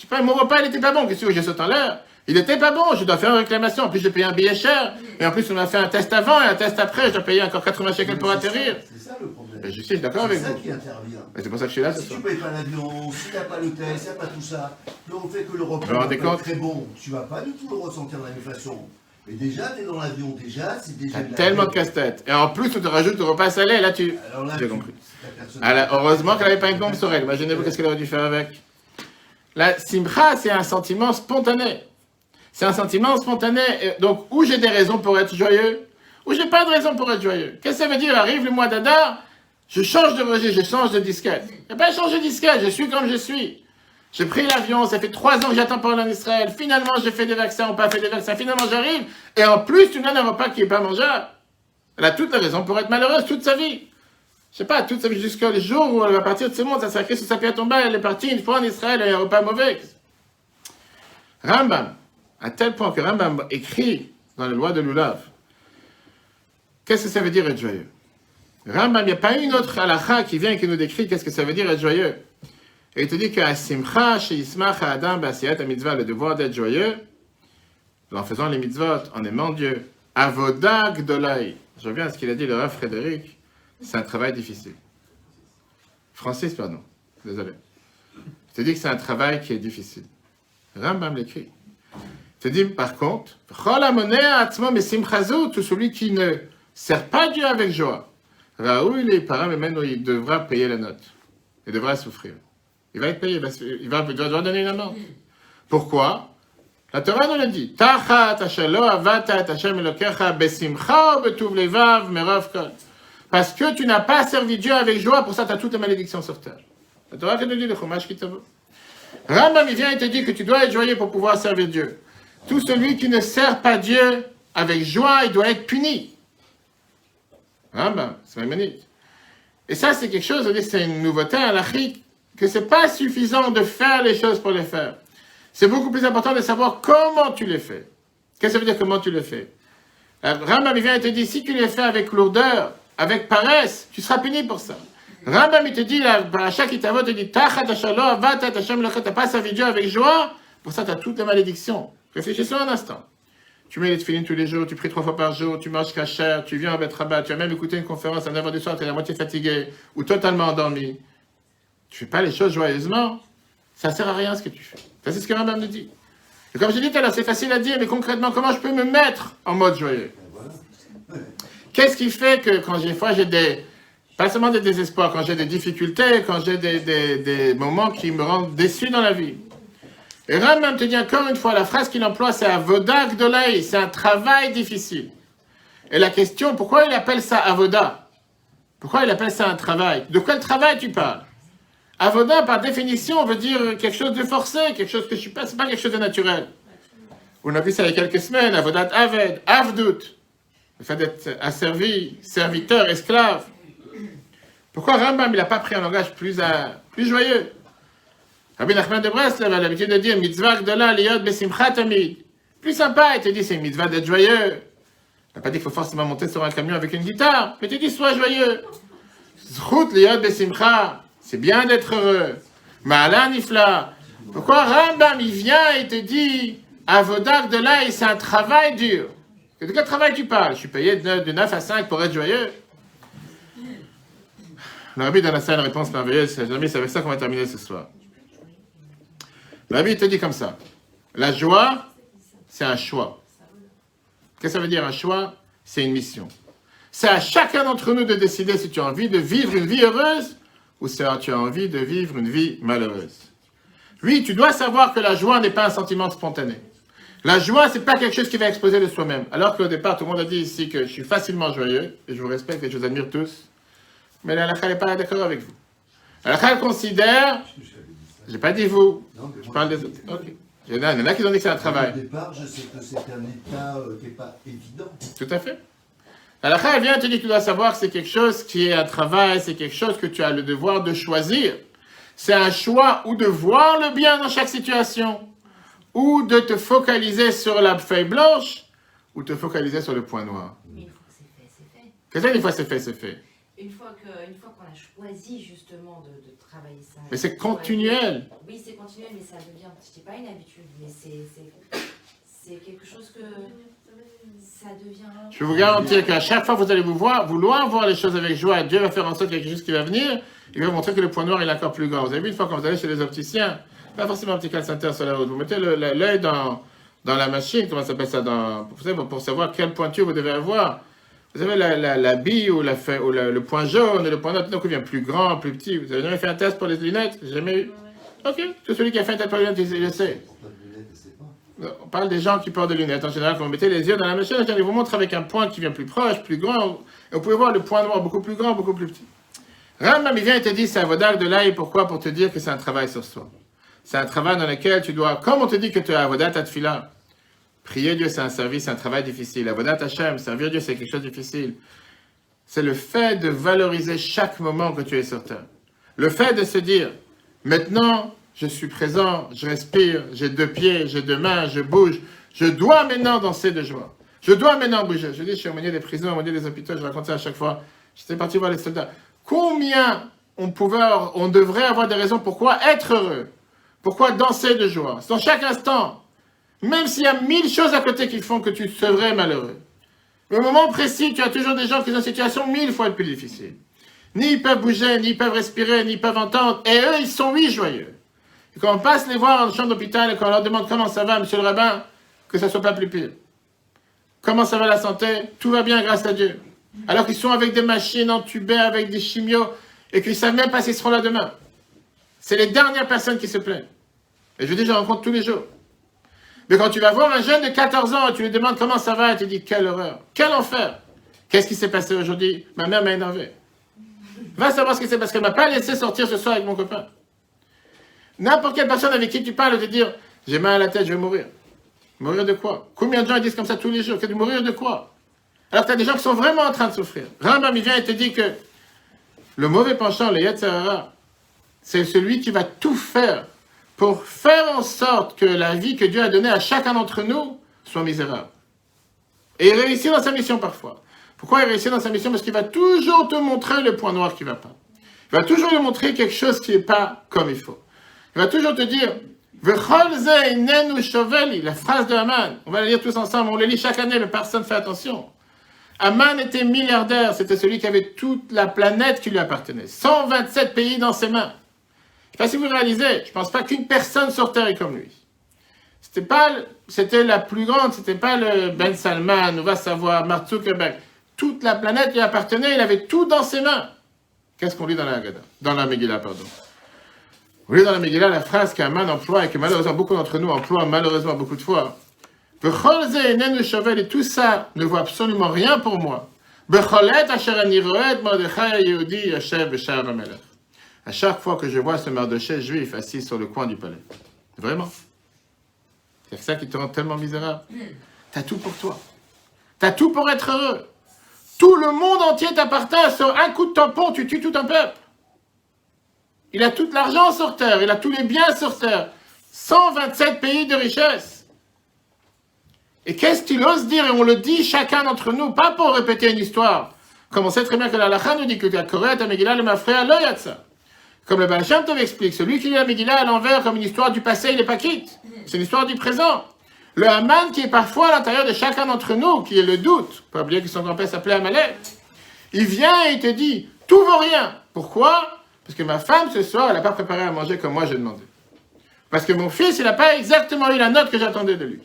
sais pas, mon repas, il était pas bon, qu'est-ce que je saute en l'air? Il était pas bon, je dois faire une réclamation. En plus, j'ai payé un billet cher. Et en plus, on m'a fait un test avant et un test après. Je dois payer encore 80 shekels pour atterrir. C'est ça le problème. Ben, je suis d'accord avec C'est ça vous. qui intervient. Et C'est pour ça que je suis là Si tu payes pas l'avion, si tu n'as pas le test, s'il n'y a pas tout ça, le fait que le repas Vous vous compte très bon, tu vas pas du tout le ressentir de la même façon. Mais déjà, tu es dans l'avion, déjà, c'est déjà. De tellement de casse-tête. Et en plus, on te rajoute le repas salé. Là, tu. Alors là, J'ai tu- compris. Alors, heureusement qu'elle n'avait pas une bombe sur elle. Imaginez-vous qu'est-ce qu'elle aurait dû faire avec. La simcha, c'est un sentiment spontané. C'est un sentiment spontané. Donc, où j'ai des raisons pour être joyeux, ou j'ai pas de raison pour être joyeux? Qu'est-ce que ça veut dire? Arrive le mois d'Adar, Je change de registre, je change de disquette. Je pas changé de disquette, je suis comme je suis. J'ai pris l'avion, ça fait trois ans que j'attends pour aller en Israël. Finalement, j'ai fait des vaccins, on pas fait des vaccins. Finalement, j'arrive. Et en plus, tu donnes un repas qui n'est pas mangeable. Elle a toutes les raisons pour être malheureuse toute sa vie. Je sais pas, toute sa vie jusqu'au jour où elle va partir de ce monde, ça écrit sur sa pierre tombale, elle est partie une fois en Israël, elle a un repas mauvais. Rambam, à tel point que Rambam écrit dans la loi de Lulav, qu'est-ce que ça veut dire être joyeux? Rambam, il n'y a pas une autre halakha qui vient et qui nous décrit qu'est-ce que ça veut dire être joyeux. Et il te dit que Adam, Basiyat, Mitzvah, le devoir d'être joyeux, en faisant les mitzvot, en aimant Dieu, Avoda Gdolai. Je reviens à ce qu'il a dit le Rav Frédéric, c'est un travail difficile. Francis, pardon, désolé. Je te dis que c'est un travail qui est difficile. Rambam l'écrit. Te dis par contre, tout celui qui ne sert pas Dieu avec joie. Raoul et Paramemeno, il devra payer la note. Il devra souffrir. Il va être payé, il va, il devoir donner une amende. Pourquoi? La Torah nous l'a dit. Parce que tu n'as pas servi Dieu avec joie, pour ça tu as toutes les malédictions sur terre. La Torah nous dit le chumash qui te vaut. Rambam, il vient et te dit que tu dois être joyeux pour pouvoir servir Dieu. Tout celui qui ne sert pas Dieu avec joie, il doit être puni. Rambam, c'est magnifique. Et ça, c'est quelque chose, c'est une nouveauté à l'Afrique, que c'est pas suffisant de faire les choses pour les faire. C'est beaucoup plus important de savoir comment tu les fais. Qu'est-ce que ça veut dire comment tu les fais? Rambam, il vient et te dit, si tu les fais avec lourdeur, avec paresse, tu seras puni pour ça. Rambam, il te dit, la paracha qui t'avoue, te dit, t'as pas servi Dieu avec joie, pour ça tu as toutes les malédictions. Réfléchissez un instant. Tu mets les tefilines tous les jours, tu pries trois fois par jour, tu manges kasher, tu viens à Betrabat, tu as même écouté une conférence à 9h du soir, tu es à moitié fatigué ou totalement endormi. Tu fais pas les choses joyeusement, ça sert à rien ce que tu fais. Ça, c'est ce que Rambam nous dit. Et comme je dit tout à l'heure, c'est facile à dire, mais concrètement, comment je peux me mettre en mode joyeux? Qu'est-ce qui fait que quand j'ai fois j'ai des, pas seulement des désespoirs, quand j'ai des difficultés, quand j'ai des, des, des, moments qui me rendent déçu dans la vie Et Rambam te dit encore une fois, la phrase qu'il emploie, c'est Avoda Gdolai, c'est un travail difficile. Et la question, pourquoi il appelle ça Avoda? Pourquoi il appelle ça un travail? De quel travail tu parles? Avoda, par définition, veut dire quelque chose de forcé, quelque chose que je suis pas, pas quelque chose de naturel. On a vu ça il y a quelques semaines, Avodat Aved, Avdut, le fait d'être asservi, serviteur, esclave. Pourquoi Rambam, il n'a pas pris un langage plus, euh, plus joyeux? Rabbi Nachman de Breslev a l'habitude de dire mitzvah gdola liyot besimcha tamid. Plus sympa, il te dit c'est mitzvah d'être joyeux. Il n'a pas dit qu'il faut forcément monter sur un camion avec une guitare, mais te dit sois joyeux. Zchut liyot besimcha. C'est bien d'être heureux. Ma'ala nifla. Pourquoi Rambam, il vient et te dit, Avodak de là, c'est un travail dur. De quel travail tu parles? Je suis payé de 9 à 5 pour être joyeux. Le rabbi une réponse merveilleuse. C'est avec ça qu'on va terminer ce soir. Le rabbi te dit comme ça. La joie, c'est un choix. Qu'est-ce que ça veut dire un choix? C'est une mission. C'est à chacun d'entre nous de décider si tu as envie de vivre une vie heureuse ou si tu as envie de vivre une vie malheureuse. Oui, tu dois savoir que la joie n'est pas un sentiment spontané. La joie, c'est pas quelque chose qui va exploser de soi-même. Alors qu'au départ, tout le monde a dit ici que je suis facilement joyeux, et je vous respecte et je vous admire tous. Mais la n'est pas d'accord avec vous. La considère, j'ai pas dit vous, je parle des autres. Okay. Il y en a qui ont dit que c'est un travail. Au départ, je sais que c'est un état euh, qui n'est pas évident. Tout à fait. La elle vient te dire que tu dois savoir que c'est quelque chose qui est un travail, c'est quelque chose que tu as le devoir de choisir. C'est un choix ou de voir le bien dans chaque situation, ou de te focaliser sur la feuille blanche, ou te focaliser sur le point noir. Mais une fois que c'est fait, c'est fait. Qu'est-ce que une fois c'est fait, c'est fait Une fois que, une fois qu'on a choisi justement de, de travailler ça. Mais c'est continuel. Oui, c'est continuel, mais ça devient, je dis pas une habitude, mais c'est, quelque chose que ça devient. Je peux vous garantir qu'à chaque fois que vous allez vous voir, vouloir voir les choses avec joie, Dieu va faire en sorte qu'il y a quelque chose qui va venir, il va vous montrer que le point noir est encore plus grand. Vous avez vu une fois quand vous allez chez les opticiens, pas forcément un petit center sur la route, vous mettez l'œil dans, dans la machine, comment ça s'appelle ça, dans, pour savoir quelle pointure vous devez avoir. Vous avez la, la, la bille ou, la, ou le point jaune et le point noir, donc il devient plus grand, plus petit. Vous avez jamais fait un test pour les lunettes? Jamais eu Ok, tout celui qui a fait un test pour les lunettes, il le sait. On parle des gens qui portent des lunettes. En général, quand vous mettez les yeux dans la machine, il vous montre avec un point qui vient plus proche, plus grand. Et vous pouvez voir le point noir beaucoup plus grand, beaucoup plus petit. Rambam, il vient et te dit, c'est Avodah de l'ail, pourquoi? Pour te dire que c'est un travail sur soi. C'est un travail dans lequel tu dois, comme on te dit que tu as Avodah Tfila, prier Dieu, c'est un service, c'est un travail difficile. Avodah Hashem, servir Dieu, c'est quelque chose de difficile. C'est le fait de valoriser chaque moment que tu es sur terre. Le fait de se dire, maintenant, je suis présent, je respire, j'ai deux pieds, j'ai deux mains, je bouge, je dois maintenant danser de joie. Je dois maintenant bouger. Je dis, je suis au milieu des prisons, au milieu des hôpitaux, je raconte ça à chaque fois. J'étais parti voir les soldats. Combien on pouvait, on devrait avoir des raisons pourquoi être heureux, pourquoi danser de joie. Dans chaque instant, même s'il y a mille choses à côté qui font que tu serais malheureux. Mais au moment précis, tu as toujours des gens qui sont une situation mille fois plus difficile. Ni ils peuvent bouger, ni ils peuvent respirer, ni ils peuvent entendre. Et eux, ils sont oui joyeux. Quand on passe les voir en chambre d'hôpital et qu'on leur demande comment ça va, monsieur le rabbin, que ça soit pas plus pire. Comment ça va la santé? Tout va bien grâce à Dieu. Alors qu'ils sont avec des machines entubées, avec des chimios, et qu'ils ne savent même pas s'ils seront là demain. C'est les dernières personnes qui se plaignent. Et je dis, je rencontre tous les jours. Mais quand tu vas voir un jeune de 14 ans tu lui demandes comment ça va, et tu dis, quelle horreur, quel enfer. Qu'est-ce qui s'est passé aujourd'hui? Ma mère m'a énervé. Va savoir ce qui s'est passé. Elle ne m'a pas laissé sortir ce soir avec mon copain. N'importe quelle personne avec qui tu parles te dire, j'ai mal à la tête, je vais mourir. Mourir de quoi? Combien de gens disent comme ça tous les jours? Que de mourir de quoi? Alors tu as des gens qui sont vraiment en train de souffrir. Rambam, il vient et te dit que le mauvais penchant, le Yetzirah, c'est celui qui va tout faire pour faire en sorte que la vie que Dieu a donnée à chacun d'entre nous soit misérable. Et il réussit dans sa mission parfois. Pourquoi il réussit dans sa mission? Parce qu'il va toujours te montrer le point noir qui ne va pas. Il va toujours te montrer quelque chose qui n'est pas comme il faut. Il va toujours te dire, la phrase de Haman, on va la lire tous ensemble, on la lit chaque année, mais personne ne fait attention. Haman était milliardaire, c'était celui qui avait toute la planète qui lui appartenait. 127 pays dans ses mains. Je ne sais pas si vous réalisez, je ne pense pas qu'une personne sur Terre est comme lui. C'était pas, c'était la plus grande, c'était pas le Ben Salman, on va savoir, Mark Zuckerberg. Toute la planète lui appartenait, il avait tout dans ses mains. Qu'est-ce qu'on lit dans la Dans la Megillah, pardon. Vous voyez dans la Megillah la phrase qu'Aman emploie et que malheureusement beaucoup d'entre nous emploient malheureusement beaucoup de fois. Et tout ça ne vaut absolument rien pour moi. À chaque fois que je vois ce Mardoché juif assis sur le coin du palais. Vraiment. C'est ça qui te rend tellement misérable. T'as tout pour toi. T'as tout pour être heureux. Tout le monde entier t'appartient. Sur un coup de tampon, tu tues tout un peuple. Il a tout l'argent sur terre, il a tous les biens sur terre. 127 pays de richesse. Et qu'est-ce qu'il ose dire Et on le dit chacun d'entre nous, pas pour répéter une histoire. Comme on sait très bien que la Lacha nous dit que la Corée à Megillah le frère ça. Comme le Baal Shem explique, celui qui lit la Megillah à l'envers comme une histoire du passé, il n'est pas quitte. C'est l'histoire du présent. Le Haman qui est parfois à l'intérieur de chacun d'entre nous, qui est le doute, pas oublier que son grand-père s'appelait Amalek, il vient et il te dit, tout vaut rien. Pourquoi? Parce que ma femme, ce soir, elle n'a pas préparé à manger comme moi j'ai demandé. Parce que mon fils, il n'a pas exactement eu la note que j'attendais de lui.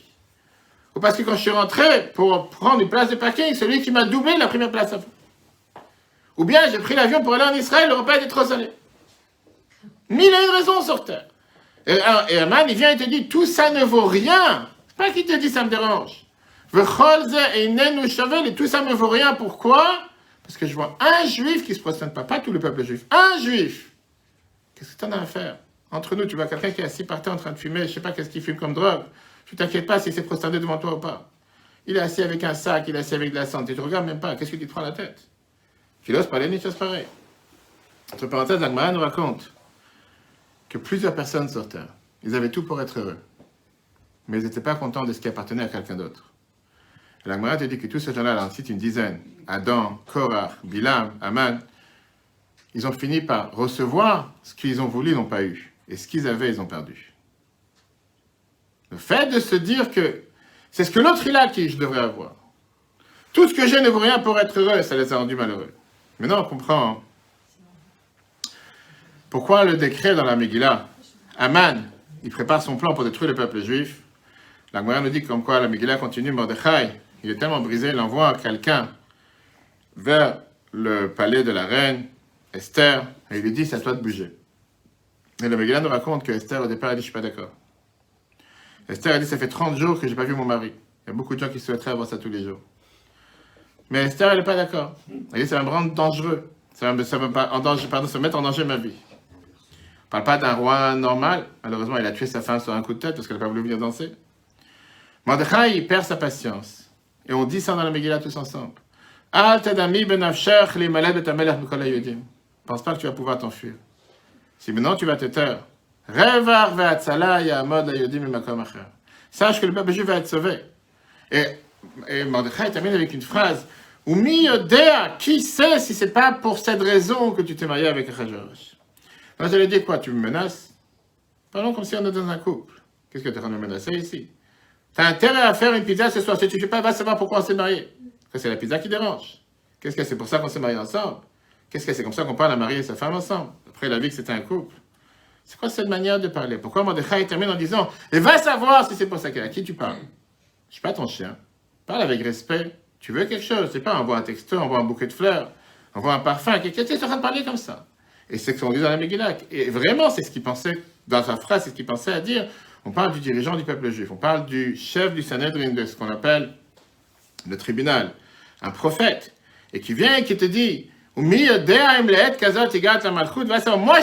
Ou parce que quand je suis rentré pour prendre une place de parking, celui qui m'a doublé la première place à Ou bien j'ai pris l'avion pour aller en Israël, le repas était trop salé. Mille et une raisons sur terre. Et, Aman, il vient et te dit, tout ça ne vaut rien. C'est pas qu'il te dit, ça me dérange. Et tout ça ne vaut rien. Pourquoi? Parce que je vois un juif qui se prosterne pas, pas tout le peuple juif, un juif. Qu'est-ce que tu en as à faire? Entre nous, tu vois quelqu'un qui est assis par terre en train de fumer, je ne sais pas qu'est-ce qu'il fume comme drogue. Tu t'inquiètes pas s'il s'est prosterné devant toi ou pas. Il est assis avec un sac, il est assis avec de la santé. Tu ne regardes même pas. Qu'est-ce que tu te prends la tête? Tu n'oses parler ni chose. Entre parenthèses, l'Agmara nous raconte que plusieurs personnes Terre, ils avaient tout pour être heureux. Mais ils n'étaient pas contents de ce qui appartenait à quelqu'un d'autre. L'Agmara te dit que tous ces gens-là, là, cite une dizaine, Adam, Korach, Bilam, Aman, ils ont fini par recevoir ce qu'ils ont voulu, ils n'ont pas eu. Et ce qu'ils avaient, ils ont perdu. Le fait de se dire que c'est ce que l'autre il a qui je devrais avoir. Tout ce que j'ai ne vaut rien pour être heureux, ça les a rendus malheureux. Maintenant, on comprend hein. Pourquoi le décret dans la Megillah, Aman, il prépare son plan pour détruire le peuple juif. La nous dit comme quoi la Megillah continue, Mordechai, il est tellement brisé, il envoie quelqu'un vers le palais de la reine, Esther, et il lui dit, ça doit te bouger. Et le Megillah nous raconte que Esther, au départ, a dit, je suis pas d'accord. Esther a dit, ça fait 30 jours que j'ai pas vu mon mari. Il y a beaucoup de gens qui souhaiteraient avoir ça tous les jours. Mais Esther, elle n'est pas d'accord. Elle dit, c'est dangereux. Ça va, me- ça va en danger, mettre en danger ma vie. On parle pas d'un roi normal. Malheureusement, il a tué sa femme sur un coup de tête parce qu'elle n'a pas voulu venir danser. Mordechai, il perd sa patience. Et on dit ça dans la Megillah tous ensemble. Hayodim. Pense pas que tu vas pouvoir t'enfuir. Si maintenant tu vas te taire, revar. Sache que le peuple juif va être sauvé. Et, et termine avec une phrase. Yodea, qui sait si c'est pas pour cette raison que tu t'es marié avec Achashverosh. Alors je lui quoi, tu me menaces? Parlons comme si on était dans un couple. Qu'est-ce que tu es en train de me menacer ici? Tu as intérêt à faire une pizza ce soir. Si tu ne fais pas, va savoir pourquoi on s'est marié. C'est la pizza qui dérange. Qu'est-ce que c'est pour ça qu'on s'est marié ensemble? Qu'est-ce que c'est comme ça qu'on parle à marier sa femme ensemble? Après, il a vu que c'était un couple. C'est quoi cette manière de parler? Pourquoi Mordechai termine en disant Et va savoir si c'est pour ça qu'à qui tu parles? Je suis pas ton chien. Parle avec respect. Tu veux quelque chose C'est pas envoie un texto, envoie un bouquet de fleurs, envoie un parfum. Qu'est-ce que tu es en train de parler comme ça? Et c'est ce qu'on dit dans la Megillah. Et vraiment, c'est ce qu'il pensait, dans sa phrase, c'est ce qu'il pensait à dire. On parle du dirigeant du peuple juif. On parle du chef du Sanhedrin, de ce qu'on appelle le tribunal. Un prophète. Et qui vient et qui te dit moi, je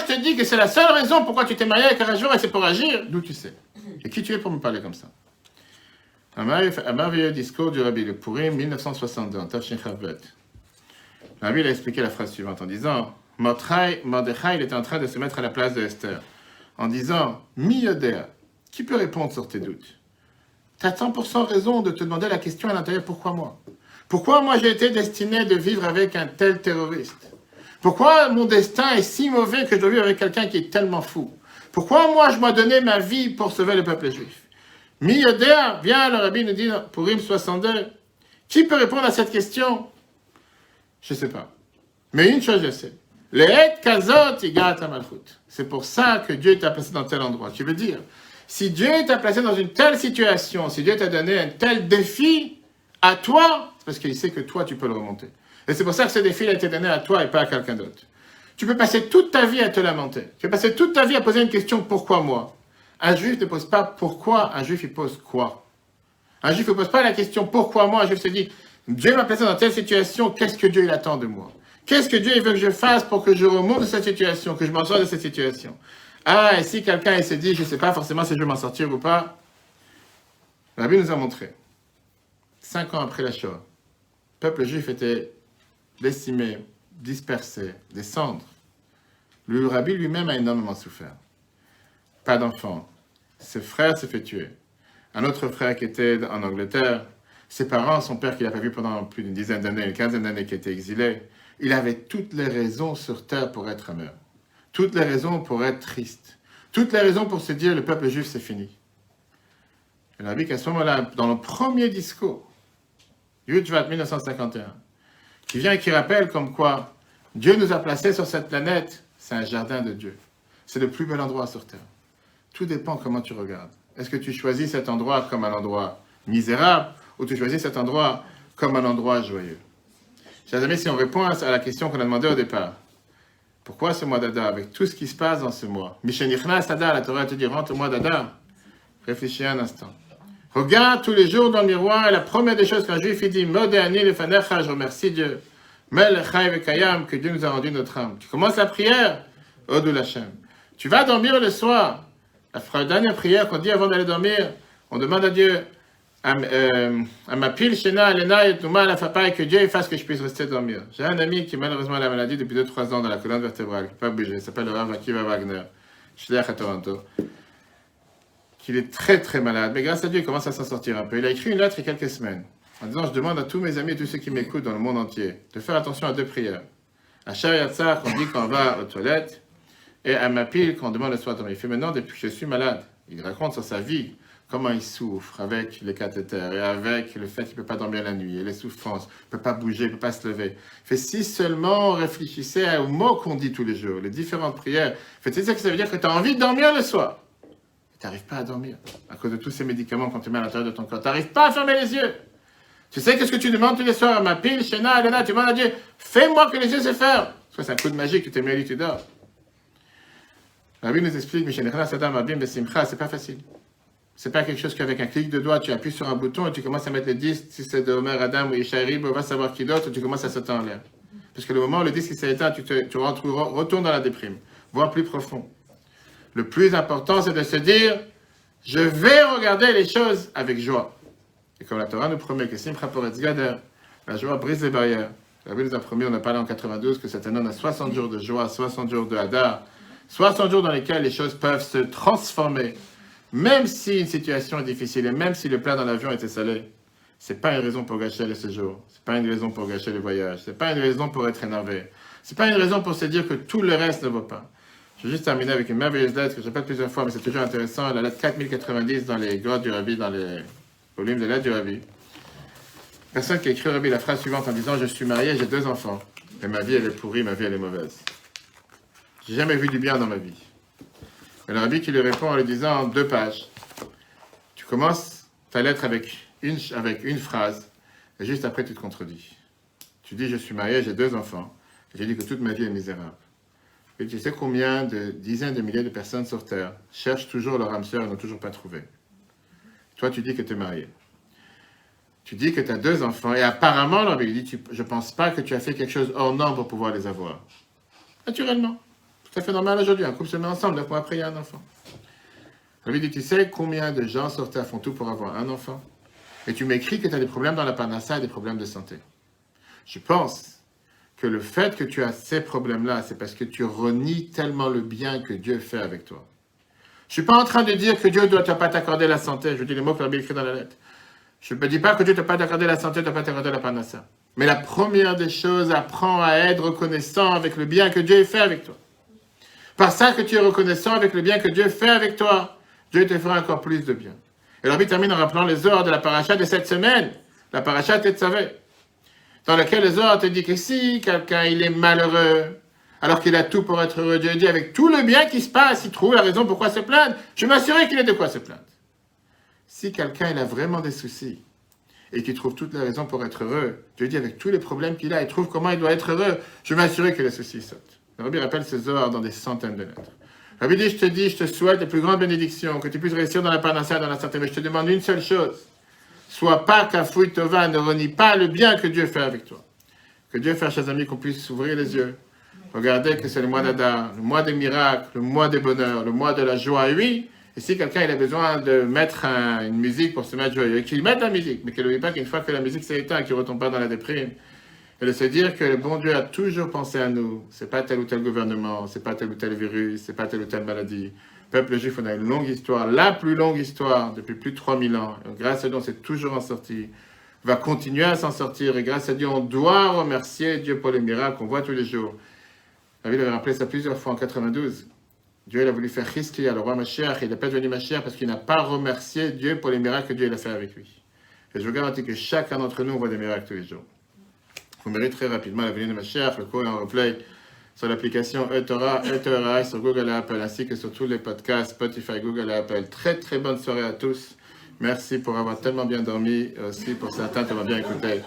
te dis que c'est la seule raison pourquoi tu t'es marié avec un jour et c'est pour agir. D'où tu sais Et qui tu es pour me parler comme ça? Un merveilleux- discours du Rabbi, le Purim 1962, en Chavbet. Le Rabbi a expliqué la phrase suivante en disant Mordechai, il était en train de se mettre à la place de Esther, en disant Mi yodea, qui peut répondre sur tes doutes? Tu as 100% raison de te demander la question à l'intérieur pourquoi moi? Pourquoi moi j'ai été destiné de vivre avec un tel terroriste? Pourquoi mon destin est si mauvais que je dois vivre avec quelqu'un qui est tellement fou? Pourquoi moi je dois donner ma vie pour sauver le peuple juif? Mi yodea, bien le Rabbi nous dit pour Purim 62, qui peut répondre à cette question? Je ne sais pas. Mais une chose je sais. C'est pour ça que Dieu t'a placé dans tel endroit. Tu veux dire, si Dieu t'a placé dans une telle situation, si Dieu t'a donné un tel défi à toi, c'est parce qu'il sait que toi tu peux le remonter. Et c'est pour ça que ce défi a été donné à toi et pas à quelqu'un d'autre. Tu peux passer toute ta vie à te lamenter. Tu peux passer toute ta vie à poser une question pourquoi moi? Un juif ne pose pas pourquoi, un juif il pose quoi? Un juif ne pose pas la question pourquoi moi, un juif se dit Dieu m'a placé dans telle situation, qu'est-ce que Dieu il attend de moi? Qu'est-ce que Dieu veut que je fasse pour que je remonte de cette situation, que je m'en sorte de cette situation? Ah, et si quelqu'un se dit, je ne sais pas forcément si je vais m'en sortir ou pas, la Bible nous a montré, cinq ans après la Shoah, le peuple juif était décimé, dispersé, des cendres. Le rabbi lui-même a énormément souffert. Pas d'enfant. Ses frères se fait tuer. Un autre frère qui était en Angleterre, ses parents, son père qu'il n'a pas vu pendant plus d'une dizaine d'années, une quinzaine d'années qui était exilé, il avait toutes les raisons sur terre pour être amer. Toutes les raisons pour être triste. Toutes les raisons pour se dire le peuple juif c'est fini. Et la qu'à ce moment-là, dans le premier discours, Yudvat 1951, qui vient et qui rappelle comme quoi Dieu nous a placés sur cette planète, c'est un jardin de Dieu. C'est le plus bel endroit sur terre. Tout dépend comment tu regardes. Est-ce que tu choisis cet endroit comme un endroit misérable ou tu choisis cet endroit comme un endroit joyeux? Chers amis, si on répond à la question qu'on a demandé au départ, pourquoi ce mois d'Adar, avec tout ce qui se passe dans ce mois? Mishenichnas Adar, la Torah te dit rentre au mois d'Adar. Réfléchis un instant. Regarde tous les jours dans le miroir et la première des choses qu'un juif dit Modéani le je remercie Dieu. Melechai vekayam, que Dieu nous a rendu notre âme. Tu commences la prière, Odul Hashem. Tu vas dormir le soir. La dernière prière qu'on dit avant d'aller dormir, on demande à Dieu à ma pile, Shena, Elena et Touma, la Fapa, et que Dieu fasse que je puisse rester dormir. J'ai un ami qui malheureusement a la maladie depuis 2-3 ans dans la colonne vertébrale, pas bouger, il s'appelle le Rav Akiva Wagner, suis à Toronto, qu'il est très très malade, mais grâce à Dieu, il commence à s'en sortir un peu. Il a écrit une lettre il y a quelques semaines, en disant Je demande à tous mes amis et tous ceux qui m'écoutent dans le monde entier de faire attention à deux prières. À Shariatzar, qu'on dit qu'on va aux toilettes, et à ma pile, qu'on demande le soir. Il fait maintenant, depuis que je suis malade, il raconte sur sa vie comment il souffre avec les cathéters et avec le fait qu'il ne peut pas dormir la nuit et les souffrances, il ne peut pas bouger, il ne peut pas se lever. Fait si seulement on réfléchissait aux mots qu'on dit tous les jours, les différentes prières, fait tu sais que ça veut dire que tu as envie de dormir le soir? Tu n'arrives pas à dormir à cause de tous ces médicaments qu'on te met à l'intérieur de ton corps. Tu n'arrives pas à fermer les yeux. Tu sais qu'est-ce que tu demandes tous les soirs à ma pile, Shena, Elena, tu demandes à Dieu, fais-moi que les yeux se ferment. Que c'est un coup de magie que tu t'es mis à tu dors. La Bible nous explique, c'est pas facile. C'est pas quelque chose qu'avec un clic de doigt, tu appuies sur un bouton et tu commences à mettre les disques, si c'est de Homer Adam ou Ishaïrib, on va savoir qui d'autre, tu commences à sauter en l'air. Parce que le moment où le disque s'est éteint, tu, retournes dans la déprime, voire plus profond. Le plus important, c'est de se dire, je vais regarder les choses avec joie. Et comme la Torah nous promet que Simcha Poretz Gader, la joie brise les barrières. La Bible nous a promis, on a parlé en 92, que cette année on a 60 jours de joie, 60 jours de Hadar, 60 jours dans lesquels les choses peuvent se transformer. Même si une situation est difficile et même si le plat dans l'avion était salé, c'est pas une raison pour gâcher le séjour. C'est pas une raison pour gâcher le voyage. C'est pas une raison pour être énervé. C'est pas une raison pour se dire que tout le reste ne vaut pas. Je vais juste terminer avec une merveilleuse lettre que je répète plusieurs fois, mais c'est toujours intéressant. La lettre 4090 dans les grottes du Rabbi, dans les volumes de lettres du Rabbi. Personne qui a écrit au Rabbi la phrase suivante en disant Je suis marié, j'ai deux enfants, mais ma vie elle est pourrie, ma vie elle est mauvaise. J'ai jamais vu du bien dans ma vie. Et le qui lui répond en lui disant en deux pages Tu commences ta lettre avec une, avec une phrase, et juste après tu te contredis. Tu dis Je suis marié, j'ai deux enfants, et j'ai dit que toute ma vie est misérable. Et tu sais combien de dizaines de milliers de personnes sur Terre cherchent toujours leur âme sœur et n'ont toujours pas trouvé. Toi, tu dis que tu es marié. Tu dis que tu as deux enfants, et apparemment, le Rabbi dit tu, Je ne pense pas que tu as fait quelque chose hors norme pour pouvoir les avoir. Naturellement. À fait normal aujourd'hui. Un couple se met ensemble, mois après, il y a un enfant. Rabbi dit Tu sais combien de gens sur Terre font tout pour avoir un enfant? Et tu m'écris que tu as des problèmes dans la panassa et des problèmes de santé. Je pense que le fait que tu as ces problèmes-là, c'est parce que tu renies tellement le bien que Dieu fait avec toi. Je ne suis pas en train de dire que Dieu ne doit pas t'accorder la santé. Je dis les mots que Bible écrit dans la lettre. Je ne dis pas que Dieu ne doit pas t'accorder la santé, ne doit pas t'accorder la panassa. Mais la première des choses, apprends à être reconnaissant avec le bien que Dieu fait avec toi. Par ça que tu es reconnaissant avec le bien que Dieu fait avec toi, Dieu te fera encore plus de bien. Et l'Arbitre termine en rappelant les ordres de la paracha de cette semaine, la paracha Tetzavé dans lequel les autres te disent que si quelqu'un il est malheureux, alors qu'il a tout pour être heureux, Dieu dit avec tout le bien qui se passe, il trouve la raison pourquoi se plaindre, je m'assurer qu'il ait de quoi se plaindre. Si quelqu'un il a vraiment des soucis et qu'il trouve toutes les raisons pour être heureux, Dieu dit avec tous les problèmes qu'il a, il trouve comment il doit être heureux, je m'assurer que les soucis sautent. Le Rabbi rappelle ces heures dans des centaines de lettres. Le Rabbi dit, je te dis, je te souhaite les plus grandes bénédictions, que tu puisses réussir dans la panacea, dans la santé, mais je te demande une seule chose. Sois pas Kafoui Tova, ne renie pas le bien que Dieu fait avec toi. Que Dieu fasse, chers amis, qu'on puisse ouvrir les yeux. Regardez que c'est le mois d'Adar, le mois des miracles, le mois des bonheurs, le mois de la joie. Oui, et si quelqu'un a besoin de mettre un- une musique pour se mettre joyeux, qu'il mette la musique, mais qu'il n'oublie pas qu'une fois que la musique s'est éteinte, qu'il ne retombe pas dans la déprime. Et de se dire que le bon Dieu a toujours pensé à nous. C'est pas tel ou tel gouvernement, c'est pas tel ou tel virus, c'est pas telle ou telle maladie. Peuple juif, on a une longue histoire, la plus longue histoire depuis plus de 3000 ans. Grâce à Dieu, on s'est toujours en sorti. On va continuer à s'en sortir. Et grâce à Dieu, on doit remercier Dieu pour les miracles qu'on voit tous les jours. La Bible avait rappelé ça plusieurs fois en 92. Dieu il a voulu faire Christi à le roi Mashiach. Il n'a pas devenu Mashiach parce qu'il n'a pas remercié Dieu pour les miracles que Dieu a fait avec lui. Et je vous garantis que chacun d'entre nous voit des miracles tous les jours. Vous mériterez rapidement la venue de Mashiach. Le cours en replay sur l'application eTorah, eTorah sur Google et Apple, ainsi que sur tous les podcasts, Spotify, Google et Apple. Très très bonne soirée à tous. Merci pour avoir tellement bien dormi, aussi pour certains m'ont bien écouté.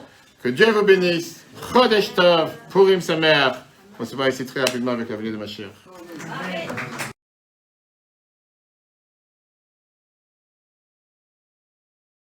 Que Dieu vous bénisse. Chodesh Tov, Purim Sameach. On se voit ici très rapidement avec la venue de Mashiach.